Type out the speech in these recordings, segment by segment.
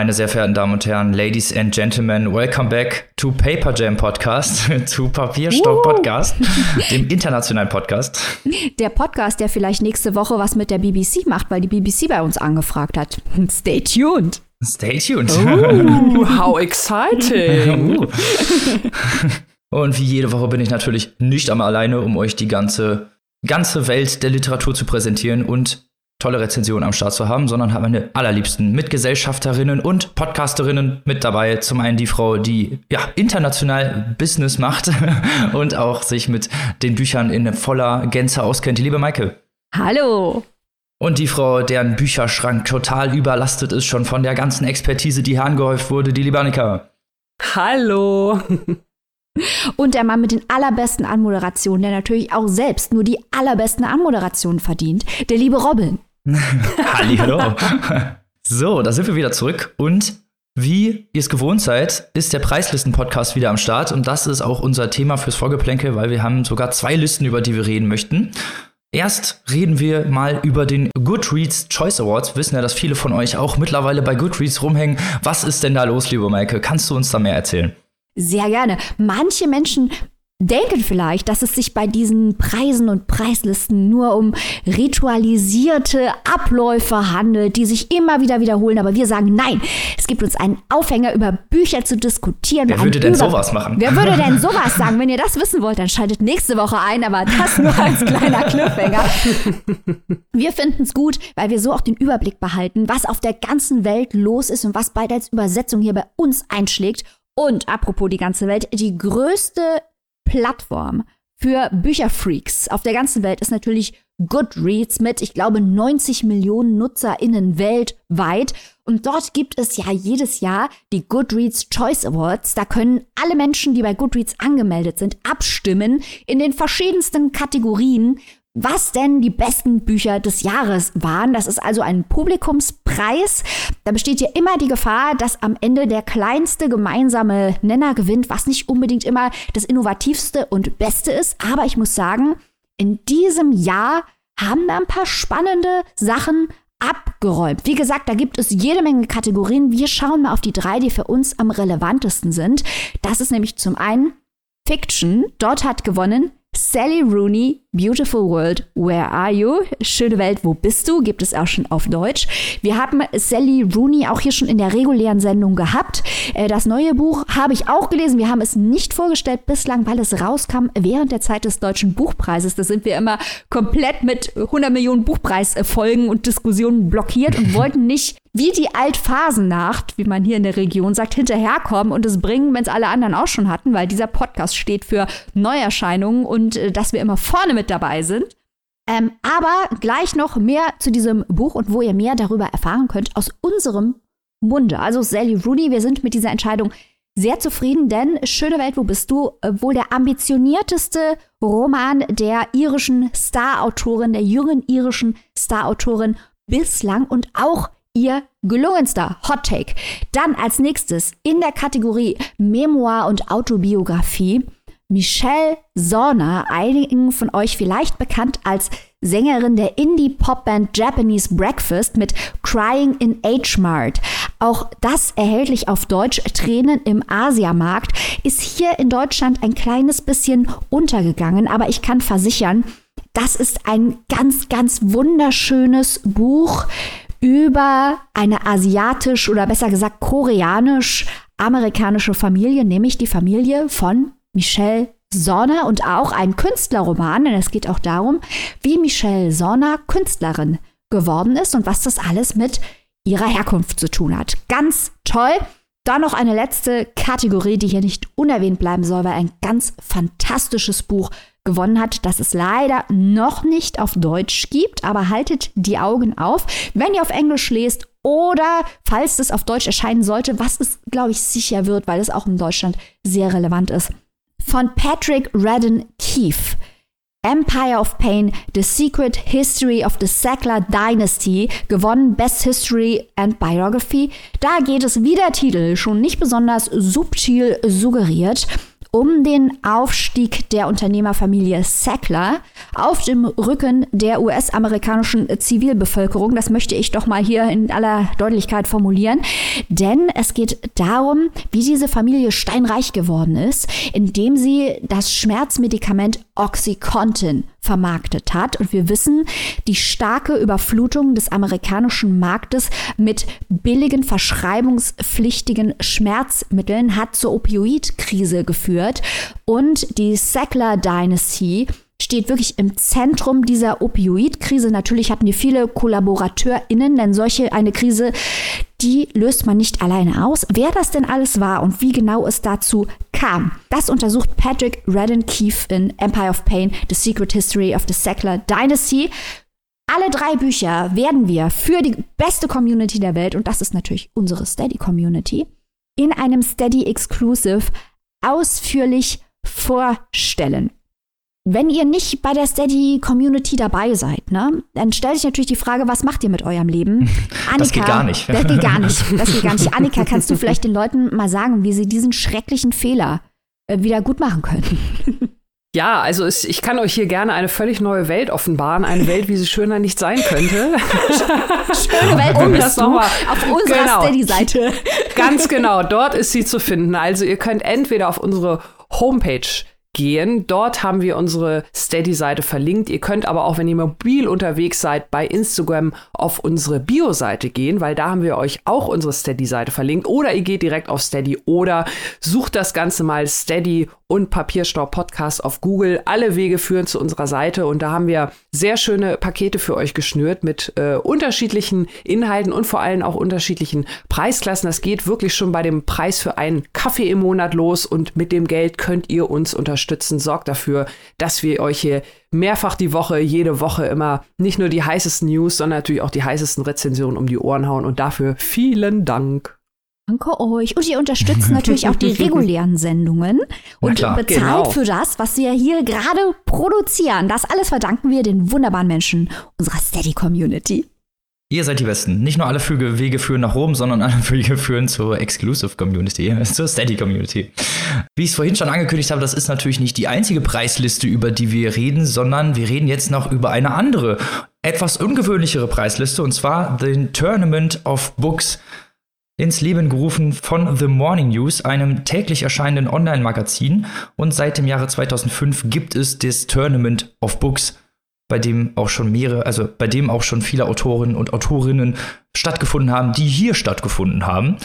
Meine sehr verehrten Damen und Herren, Ladies and Gentlemen, welcome back to Paper Jam Podcast, zu Papierstock Podcast, dem internationalen Podcast. Der Podcast, der vielleicht nächste Woche was mit der BBC macht, weil die BBC bei uns angefragt hat. Stay tuned. Stay tuned. Oh, how exciting. und wie jede Woche bin ich natürlich nicht einmal alleine, um euch die ganze, ganze Welt der Literatur zu präsentieren und tolle Rezensionen am Start zu haben, sondern habe meine allerliebsten Mitgesellschafterinnen und Podcasterinnen mit dabei. Zum einen die Frau, die ja international Business macht und auch sich mit den Büchern in voller Gänze auskennt. Die liebe Maike. Hallo. Und die Frau, deren Bücherschrank total überlastet ist, schon von der ganzen Expertise, die hier angehäuft wurde, die liebe Annika. Hallo. Und der Mann mit den allerbesten Anmoderationen, der natürlich auch selbst nur die allerbesten Anmoderationen verdient, der liebe Robin. Hallo. so, da sind wir wieder zurück und wie ihr es gewohnt seid, ist der Preislisten-Podcast wieder am Start und das ist auch unser Thema fürs Vorgeplänke, weil wir haben sogar zwei Listen, über die wir reden möchten. Erst reden wir mal über den Goodreads Choice Awards. Wir wissen ja, dass viele von euch auch mittlerweile bei Goodreads rumhängen. Was ist denn da los, liebe Maike? Kannst du uns da mehr erzählen? Sehr gerne. Manche Menschen denken vielleicht, dass es sich bei diesen Preisen und Preislisten nur um ritualisierte Abläufe handelt, die sich immer wieder wiederholen. Aber wir sagen nein. Es gibt uns einen Aufhänger, über Bücher zu diskutieren. Wer würde denn sowas machen? Wer würde denn sowas sagen? Wenn ihr das wissen wollt, dann schaltet nächste Woche ein. Aber das nur als kleiner Cliffhanger. Wir finden es gut, weil wir so auch den Überblick behalten, was auf der ganzen Welt los ist und was bald als Übersetzung hier bei uns einschlägt. Und apropos die ganze Welt, die größte Plattform für Bücherfreaks auf der ganzen Welt ist natürlich Goodreads mit, ich glaube, 90 Millionen NutzerInnen weltweit. Und dort gibt es ja jedes Jahr die Goodreads Choice Awards. Da können alle Menschen, die bei Goodreads angemeldet sind, abstimmen in den verschiedensten Kategorien was denn die besten Bücher des Jahres waren. Das ist also ein Publikumspreis. Da besteht ja immer die Gefahr, dass am Ende der kleinste gemeinsame Nenner gewinnt, was nicht unbedingt immer das innovativste und beste ist. Aber ich muss sagen, in diesem Jahr haben da ein paar spannende Sachen abgeräumt. Wie gesagt, da gibt es jede Menge Kategorien. Wir schauen mal auf die drei, die für uns am relevantesten sind. Das ist nämlich zum einen Fiction. Dort hat gewonnen Sally Rooney, Beautiful World, Where Are You? Schöne Welt, wo bist du? Gibt es auch schon auf Deutsch. Wir haben Sally Rooney auch hier schon in der regulären Sendung gehabt. Äh, das neue Buch habe ich auch gelesen. Wir haben es nicht vorgestellt bislang, weil es rauskam während der Zeit des Deutschen Buchpreises. Da sind wir immer komplett mit 100 Millionen Buchpreisfolgen und Diskussionen blockiert und wollten nicht wie die Altphasennacht, wie man hier in der Region sagt, hinterherkommen und es bringen, wenn es alle anderen auch schon hatten, weil dieser Podcast steht für Neuerscheinungen und äh, dass wir immer vorne mit dabei sind. Ähm, aber gleich noch mehr zu diesem Buch und wo ihr mehr darüber erfahren könnt aus unserem Munde. Also Sally Rooney, wir sind mit dieser Entscheidung sehr zufrieden, denn Schöne Welt, wo bist du? Äh, wohl der ambitionierteste Roman der irischen Star-Autorin, der jungen irischen Star-Autorin bislang und auch ihr gelungenster Hot Take. Dann als nächstes in der Kategorie Memoir und Autobiografie Michelle Sorner, einigen von euch vielleicht bekannt als Sängerin der Indie-Pop-Band Japanese Breakfast mit Crying in H-Mart. Auch das erhältlich auf Deutsch Tränen im Asiamarkt ist hier in Deutschland ein kleines bisschen untergegangen, aber ich kann versichern, das ist ein ganz, ganz wunderschönes Buch über eine asiatisch oder besser gesagt koreanisch-amerikanische Familie, nämlich die Familie von Michelle Sonner und auch ein Künstlerroman, denn es geht auch darum, wie Michelle Sonner Künstlerin geworden ist und was das alles mit ihrer Herkunft zu tun hat. Ganz toll. Dann noch eine letzte Kategorie, die hier nicht unerwähnt bleiben soll, weil ein ganz fantastisches Buch gewonnen hat, das es leider noch nicht auf Deutsch gibt, aber haltet die Augen auf, wenn ihr auf Englisch lest oder falls es auf Deutsch erscheinen sollte, was es, glaube ich, sicher wird, weil es auch in Deutschland sehr relevant ist. Von Patrick Redden Keefe. Empire of Pain, The Secret History of the Sackler Dynasty, gewonnen Best History and Biography. Da geht es, wie der Titel schon nicht besonders subtil suggeriert, um den Aufstieg der Unternehmerfamilie Sackler auf dem Rücken der US-amerikanischen Zivilbevölkerung. Das möchte ich doch mal hier in aller Deutlichkeit formulieren. denn es geht darum, wie diese Familie steinreich geworden ist, indem sie das Schmerzmedikament Oxycontin vermarktet hat. Und wir wissen, die starke Überflutung des amerikanischen Marktes mit billigen, verschreibungspflichtigen Schmerzmitteln hat zur Opioidkrise geführt. Und die Sackler Dynasty steht wirklich im Zentrum dieser Opioidkrise. Natürlich hatten die viele KollaborateurInnen, denn solche eine Krise, die löst man nicht alleine aus. Wer das denn alles war und wie genau es dazu kam, das untersucht Patrick Redden Keefe in Empire of Pain, The Secret History of the Sackler Dynasty. Alle drei Bücher werden wir für die beste Community der Welt, und das ist natürlich unsere Steady Community, in einem Steady Exclusive ausführlich vorstellen. Wenn ihr nicht bei der Steady-Community dabei seid, ne, dann stellt sich natürlich die Frage, was macht ihr mit eurem Leben? Annika, das geht gar nicht. Das geht gar nicht. Das geht gar nicht. Annika, kannst du vielleicht den Leuten mal sagen, wie sie diesen schrecklichen Fehler äh, wieder gut machen können? Ja, also es, ich kann euch hier gerne eine völlig neue Welt offenbaren, eine Welt, wie sie schöner nicht sein könnte. Schöne Welt, um das nochmal auf unserer genau. Steady-Seite. Ganz genau, dort ist sie zu finden. Also ihr könnt entweder auf unsere Homepage gehen. Dort haben wir unsere Steady-Seite verlinkt. Ihr könnt aber auch, wenn ihr mobil unterwegs seid, bei Instagram auf unsere Bio-Seite gehen, weil da haben wir euch auch unsere Steady-Seite verlinkt. Oder ihr geht direkt auf Steady oder sucht das Ganze mal Steady und Papierstaub Podcast auf Google. Alle Wege führen zu unserer Seite und da haben wir sehr schöne Pakete für euch geschnürt mit äh, unterschiedlichen Inhalten und vor allem auch unterschiedlichen Preisklassen. Das geht wirklich schon bei dem Preis für einen Kaffee im Monat los und mit dem Geld könnt ihr uns unterstützen. Sorgt dafür, dass wir euch hier mehrfach die Woche, jede Woche immer nicht nur die heißesten News, sondern natürlich auch die heißesten Rezensionen um die Ohren hauen. Und dafür vielen Dank. Danke euch. Und ihr unterstützt natürlich auch die regulären Sendungen und bezahlt genau. für das, was wir hier gerade produzieren. Das alles verdanken wir den wunderbaren Menschen unserer Steady Community. Ihr seid die Besten. Nicht nur alle Wege führen nach Rom, sondern alle Wege führen zur Exclusive Community, zur Steady Community. Wie ich es vorhin schon angekündigt habe, das ist natürlich nicht die einzige Preisliste, über die wir reden, sondern wir reden jetzt noch über eine andere, etwas ungewöhnlichere Preisliste, und zwar den Tournament of Books ins Leben gerufen von The Morning News, einem täglich erscheinenden Online-Magazin. Und seit dem Jahre 2005 gibt es das Tournament of Books bei dem auch schon mehrere, also bei dem auch schon viele Autorinnen und Autorinnen stattgefunden haben, die hier stattgefunden haben.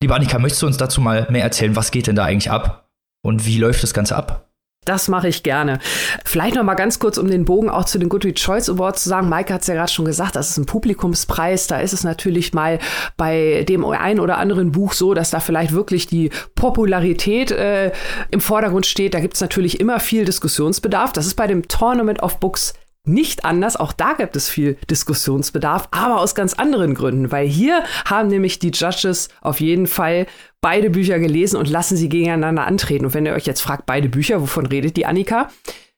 Liebe Annika, möchtest du uns dazu mal mehr erzählen, was geht denn da eigentlich ab und wie läuft das Ganze ab? Das mache ich gerne. Vielleicht noch mal ganz kurz, um den Bogen auch zu den Goodreads Choice Awards zu sagen. Maike hat es ja gerade schon gesagt, das ist ein Publikumspreis. Da ist es natürlich mal bei dem einen oder anderen Buch so, dass da vielleicht wirklich die Popularität äh, im Vordergrund steht. Da gibt es natürlich immer viel Diskussionsbedarf. Das ist bei dem Tournament of Books nicht anders. Auch da gibt es viel Diskussionsbedarf, aber aus ganz anderen Gründen, weil hier haben nämlich die Judges auf jeden Fall beide Bücher gelesen und lassen sie gegeneinander antreten. Und wenn ihr euch jetzt fragt, beide Bücher, wovon redet die Annika?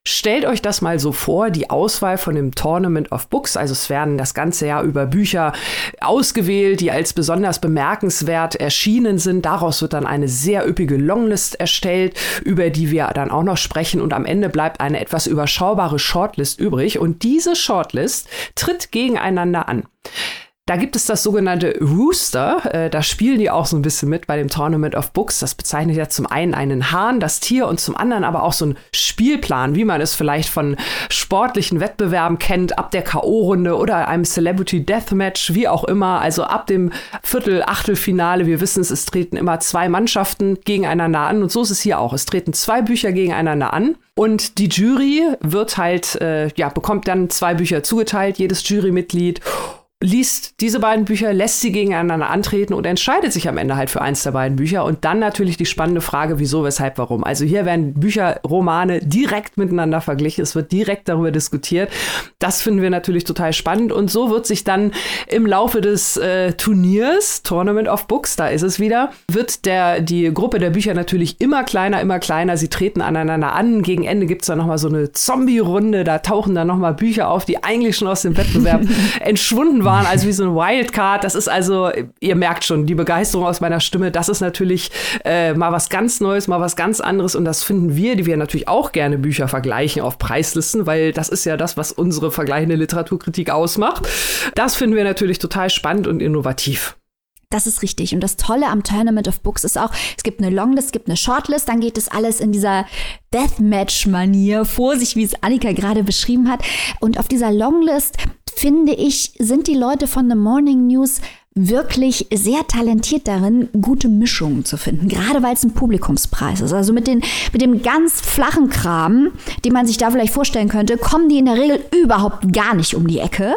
Stellt euch das mal so vor, die Auswahl von dem Tournament of Books, also es werden das ganze Jahr über Bücher ausgewählt, die als besonders bemerkenswert erschienen sind. Daraus wird dann eine sehr üppige Longlist erstellt, über die wir dann auch noch sprechen und am Ende bleibt eine etwas überschaubare Shortlist übrig und diese Shortlist tritt gegeneinander an. Da gibt es das sogenannte Rooster. Äh, da spielen die auch so ein bisschen mit bei dem Tournament of Books. Das bezeichnet ja zum einen einen Hahn, das Tier, und zum anderen aber auch so ein Spielplan, wie man es vielleicht von sportlichen Wettbewerben kennt, ab der K.O.-Runde oder einem Celebrity Deathmatch, wie auch immer. Also ab dem Viertel-, Achtelfinale. Wir wissen es, es treten immer zwei Mannschaften gegeneinander an. Und so ist es hier auch. Es treten zwei Bücher gegeneinander an. Und die Jury wird halt, äh, ja, bekommt dann zwei Bücher zugeteilt, jedes Jurymitglied liest diese beiden Bücher, lässt sie gegeneinander antreten und entscheidet sich am Ende halt für eins der beiden Bücher. Und dann natürlich die spannende Frage, wieso, weshalb, warum. Also hier werden Bücher, Romane direkt miteinander verglichen. Es wird direkt darüber diskutiert. Das finden wir natürlich total spannend. Und so wird sich dann im Laufe des äh, Turniers, Tournament of Books, da ist es wieder, wird der, die Gruppe der Bücher natürlich immer kleiner, immer kleiner. Sie treten aneinander an. Gegen Ende gibt es dann nochmal so eine Zombie-Runde. Da tauchen dann nochmal Bücher auf, die eigentlich schon aus dem Wettbewerb entschwunden waren waren, also wie so ein Wildcard. Das ist also, ihr merkt schon, die Begeisterung aus meiner Stimme, das ist natürlich äh, mal was ganz Neues, mal was ganz anderes. Und das finden wir, die wir natürlich auch gerne Bücher vergleichen auf Preislisten, weil das ist ja das, was unsere vergleichende Literaturkritik ausmacht. Das finden wir natürlich total spannend und innovativ. Das ist richtig. Und das Tolle am Tournament of Books ist auch, es gibt eine Longlist, es gibt eine Shortlist, dann geht es alles in dieser Deathmatch-Manier vor sich, wie es Annika gerade beschrieben hat. Und auf dieser Longlist, finde ich, sind die Leute von The Morning News wirklich sehr talentiert darin, gute Mischungen zu finden, gerade weil es ein Publikumspreis ist. Also mit, den, mit dem ganz flachen Kram, den man sich da vielleicht vorstellen könnte, kommen die in der Regel überhaupt gar nicht um die Ecke.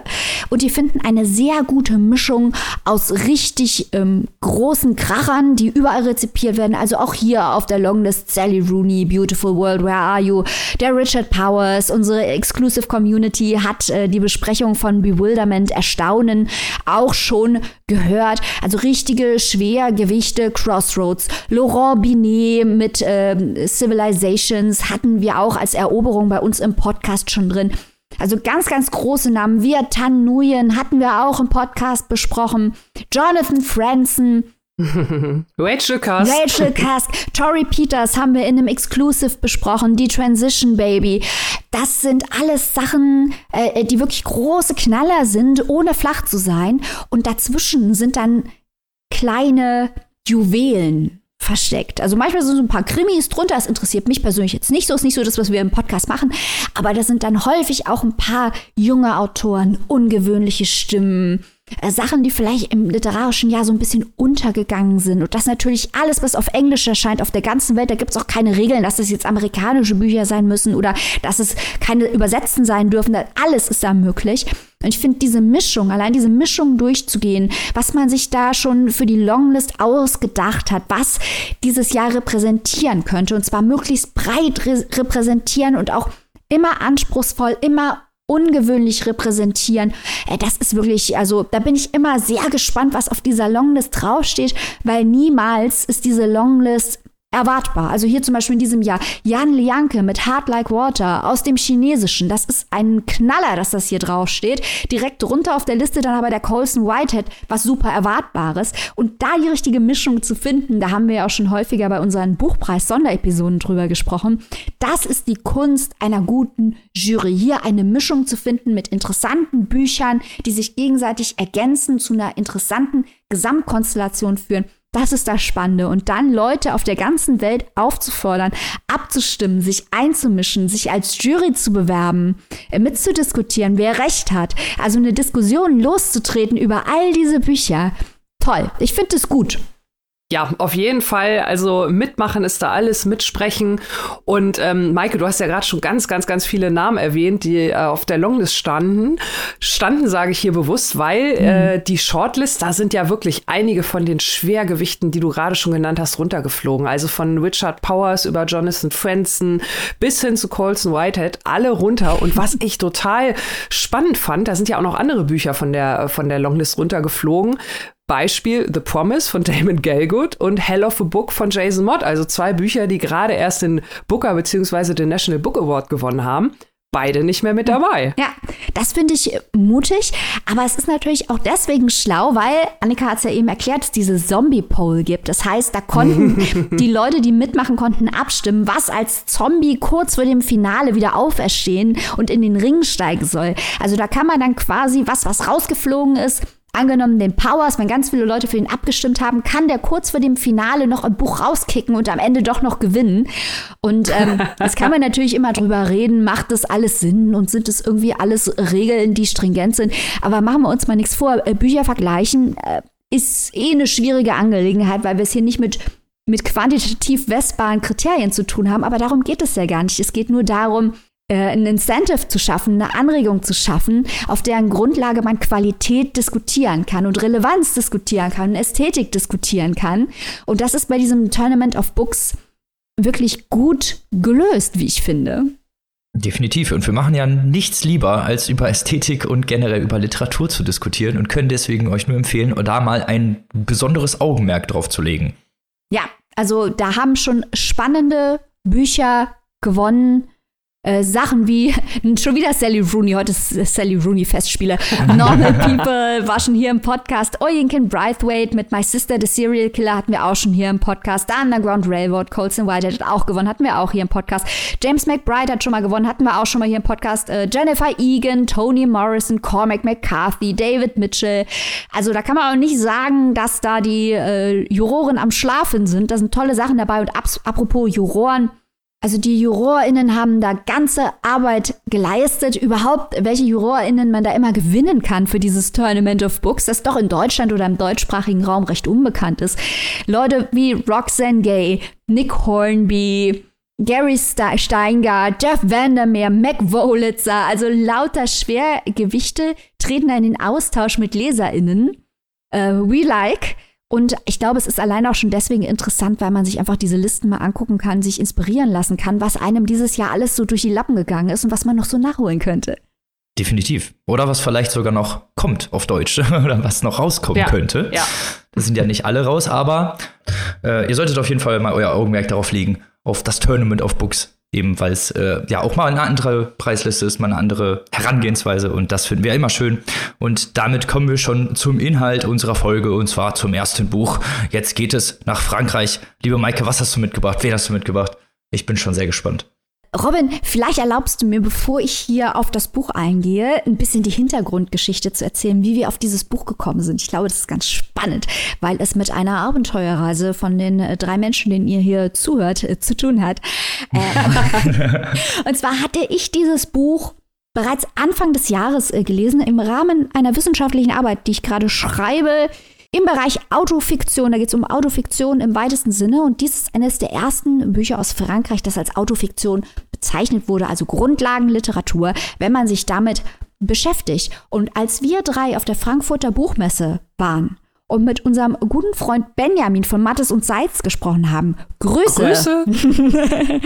Und die finden eine sehr gute Mischung aus richtig ähm, großen Krachern, die überall rezipiert werden. Also auch hier auf der Longlist Sally Rooney, Beautiful World, Where Are You? Der Richard Powers, unsere Exclusive Community hat äh, die Besprechung von Bewilderment, Erstaunen auch schon gehört. Also richtige Schwergewichte, Crossroads. Laurent Binet mit äh, Civilizations hatten wir auch als Eroberung bei uns im Podcast schon drin. Also ganz, ganz große Namen. Wir Tan Nguyen hatten wir auch im Podcast besprochen. Jonathan Franzen, Rachel Cusk. Rachel Cusk. Tori Peters haben wir in einem Exclusive besprochen. Die Transition Baby. Das sind alles Sachen, äh, die wirklich große Knaller sind, ohne flach zu sein. Und dazwischen sind dann kleine Juwelen versteckt. Also manchmal sind so ein paar Krimis drunter, das interessiert mich persönlich jetzt nicht so, ist nicht so das, was wir im Podcast machen, aber da sind dann häufig auch ein paar junge Autoren, ungewöhnliche Stimmen, Sachen, die vielleicht im literarischen Jahr so ein bisschen untergegangen sind. Und das natürlich alles, was auf Englisch erscheint, auf der ganzen Welt. Da gibt es auch keine Regeln, dass das jetzt amerikanische Bücher sein müssen oder dass es keine übersetzten sein dürfen. Alles ist da möglich. Und ich finde diese Mischung, allein diese Mischung durchzugehen, was man sich da schon für die Longlist ausgedacht hat, was dieses Jahr repräsentieren könnte. Und zwar möglichst breit repräsentieren und auch immer anspruchsvoll, immer ungewöhnlich repräsentieren. Äh, das ist wirklich, also da bin ich immer sehr gespannt, was auf dieser Longlist draufsteht, weil niemals ist diese Longlist erwartbar. Also hier zum Beispiel in diesem Jahr Jan Lianke mit Hard Like Water aus dem Chinesischen. Das ist ein Knaller, dass das hier draufsteht. Direkt drunter auf der Liste dann aber der Colson Whitehead, was super Erwartbares. Und da die richtige Mischung zu finden, da haben wir ja auch schon häufiger bei unseren Buchpreis-Sonderepisoden drüber gesprochen. Das ist die Kunst einer guten Jury. Hier eine Mischung zu finden mit interessanten Büchern, die sich gegenseitig ergänzen, zu einer interessanten Gesamtkonstellation führen. Das ist das Spannende. Und dann Leute auf der ganzen Welt aufzufordern, abzustimmen, sich einzumischen, sich als Jury zu bewerben, äh, mitzudiskutieren, wer recht hat. Also eine Diskussion loszutreten über all diese Bücher. Toll. Ich finde es gut. Ja, auf jeden Fall. Also mitmachen ist da alles, mitsprechen. Und ähm, Maike, du hast ja gerade schon ganz, ganz, ganz viele Namen erwähnt, die äh, auf der Longlist standen. Standen, sage ich hier bewusst, weil mhm. äh, die Shortlist, da sind ja wirklich einige von den Schwergewichten, die du gerade schon genannt hast, runtergeflogen. Also von Richard Powers über Jonathan Franzen bis hin zu Colson Whitehead, alle runter. Und was ich total spannend fand, da sind ja auch noch andere Bücher von der, von der Longlist runtergeflogen. Beispiel The Promise von Damon Galgood und Hell of a Book von Jason Mott, also zwei Bücher, die gerade erst den Booker bzw. den National Book Award gewonnen haben. Beide nicht mehr mit dabei. Ja, das finde ich mutig, aber es ist natürlich auch deswegen schlau, weil Annika hat es ja eben erklärt, es diese Zombie-Poll gibt. Das heißt, da konnten die Leute, die mitmachen konnten, abstimmen, was als Zombie kurz vor dem Finale wieder auferstehen und in den Ring steigen soll. Also da kann man dann quasi was, was rausgeflogen ist, Angenommen den Powers, wenn ganz viele Leute für ihn abgestimmt haben, kann der kurz vor dem Finale noch ein Buch rauskicken und am Ende doch noch gewinnen. Und ähm, das kann man natürlich immer drüber reden, macht das alles Sinn und sind es irgendwie alles Regeln, die stringent sind. Aber machen wir uns mal nichts vor. Äh, Bücher vergleichen äh, ist eh eine schwierige Angelegenheit, weil wir es hier nicht mit mit quantitativ messbaren Kriterien zu tun haben, aber darum geht es ja gar nicht. Es geht nur darum, äh, ein Incentive zu schaffen, eine Anregung zu schaffen, auf deren Grundlage man Qualität diskutieren kann und Relevanz diskutieren kann, und Ästhetik diskutieren kann. Und das ist bei diesem Tournament of Books wirklich gut gelöst, wie ich finde. Definitiv. Und wir machen ja nichts lieber, als über Ästhetik und generell über Literatur zu diskutieren und können deswegen euch nur empfehlen, da mal ein besonderes Augenmerk drauf zu legen. Ja, also da haben schon spannende Bücher gewonnen, äh, Sachen wie, schon wieder Sally Rooney, heute ist Sally Rooney Festspiele. Normal People war schon hier im Podcast. Oyinkan Braithwaite mit My Sister, The Serial Killer hatten wir auch schon hier im Podcast. The Underground Railroad, Colson White hat auch gewonnen, hatten wir auch hier im Podcast. James McBride hat schon mal gewonnen, hatten wir auch schon mal hier im Podcast. Äh, Jennifer Egan, Toni Morrison, Cormac McCarthy, David Mitchell. Also da kann man auch nicht sagen, dass da die äh, Juroren am Schlafen sind. Da sind tolle Sachen dabei. Und apropos Juroren, also die JurorInnen haben da ganze Arbeit geleistet, überhaupt welche JurorInnen man da immer gewinnen kann für dieses Tournament of Books, das doch in Deutschland oder im deutschsprachigen Raum recht unbekannt ist. Leute wie Roxanne Gay, Nick Hornby, Gary Steingart, Jeff Vandermeer, Mac Wolitzer, also lauter Schwergewichte treten da in den Austausch mit LeserInnen. Uh, we like. Und ich glaube, es ist allein auch schon deswegen interessant, weil man sich einfach diese Listen mal angucken kann, sich inspirieren lassen kann, was einem dieses Jahr alles so durch die Lappen gegangen ist und was man noch so nachholen könnte. Definitiv. Oder was vielleicht sogar noch kommt auf Deutsch oder was noch rauskommen ja. könnte. Ja. Das sind ja nicht alle raus, aber äh, ihr solltet auf jeden Fall mal euer Augenmerk darauf legen, auf das Tournament of Books eben weil es äh, ja auch mal eine andere Preisliste ist, mal eine andere Herangehensweise und das finden wir immer schön. Und damit kommen wir schon zum Inhalt unserer Folge und zwar zum ersten Buch. Jetzt geht es nach Frankreich. Liebe Maike, was hast du mitgebracht? Wen hast du mitgebracht? Ich bin schon sehr gespannt. Robin, vielleicht erlaubst du mir, bevor ich hier auf das Buch eingehe, ein bisschen die Hintergrundgeschichte zu erzählen, wie wir auf dieses Buch gekommen sind. Ich glaube, das ist ganz spannend, weil es mit einer Abenteuerreise von den äh, drei Menschen, denen ihr hier zuhört, äh, zu tun hat. Äh, und zwar hatte ich dieses Buch bereits Anfang des Jahres gelesen, im Rahmen einer wissenschaftlichen Arbeit, die ich gerade schreibe im Bereich Autofiktion. Da geht es um Autofiktion im weitesten Sinne. Und dies ist eines der ersten Bücher aus Frankreich, das als Autofiktion bezeichnet wurde, also Grundlagenliteratur, wenn man sich damit beschäftigt. Und als wir drei auf der Frankfurter Buchmesse waren, und mit unserem guten Freund Benjamin von Mattes und Seitz gesprochen haben. Grüße. Grüße.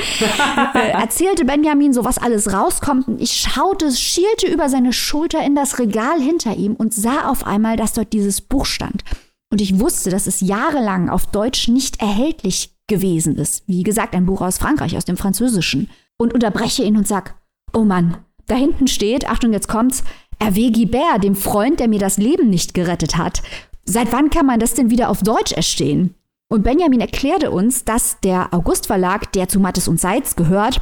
Erzählte Benjamin so, was alles rauskommt. Und ich schaute, schielte über seine Schulter in das Regal hinter ihm und sah auf einmal, dass dort dieses Buch stand. Und ich wusste, dass es jahrelang auf Deutsch nicht erhältlich gewesen ist. Wie gesagt, ein Buch aus Frankreich, aus dem Französischen. Und unterbreche ihn und sag, oh Mann, da hinten steht, Achtung, jetzt kommt's, Hervé Guibert, dem Freund, der mir das Leben nicht gerettet hat. Seit wann kann man das denn wieder auf Deutsch erstehen? Und Benjamin erklärte uns, dass der August Verlag, der zu Mattes und Seitz gehört,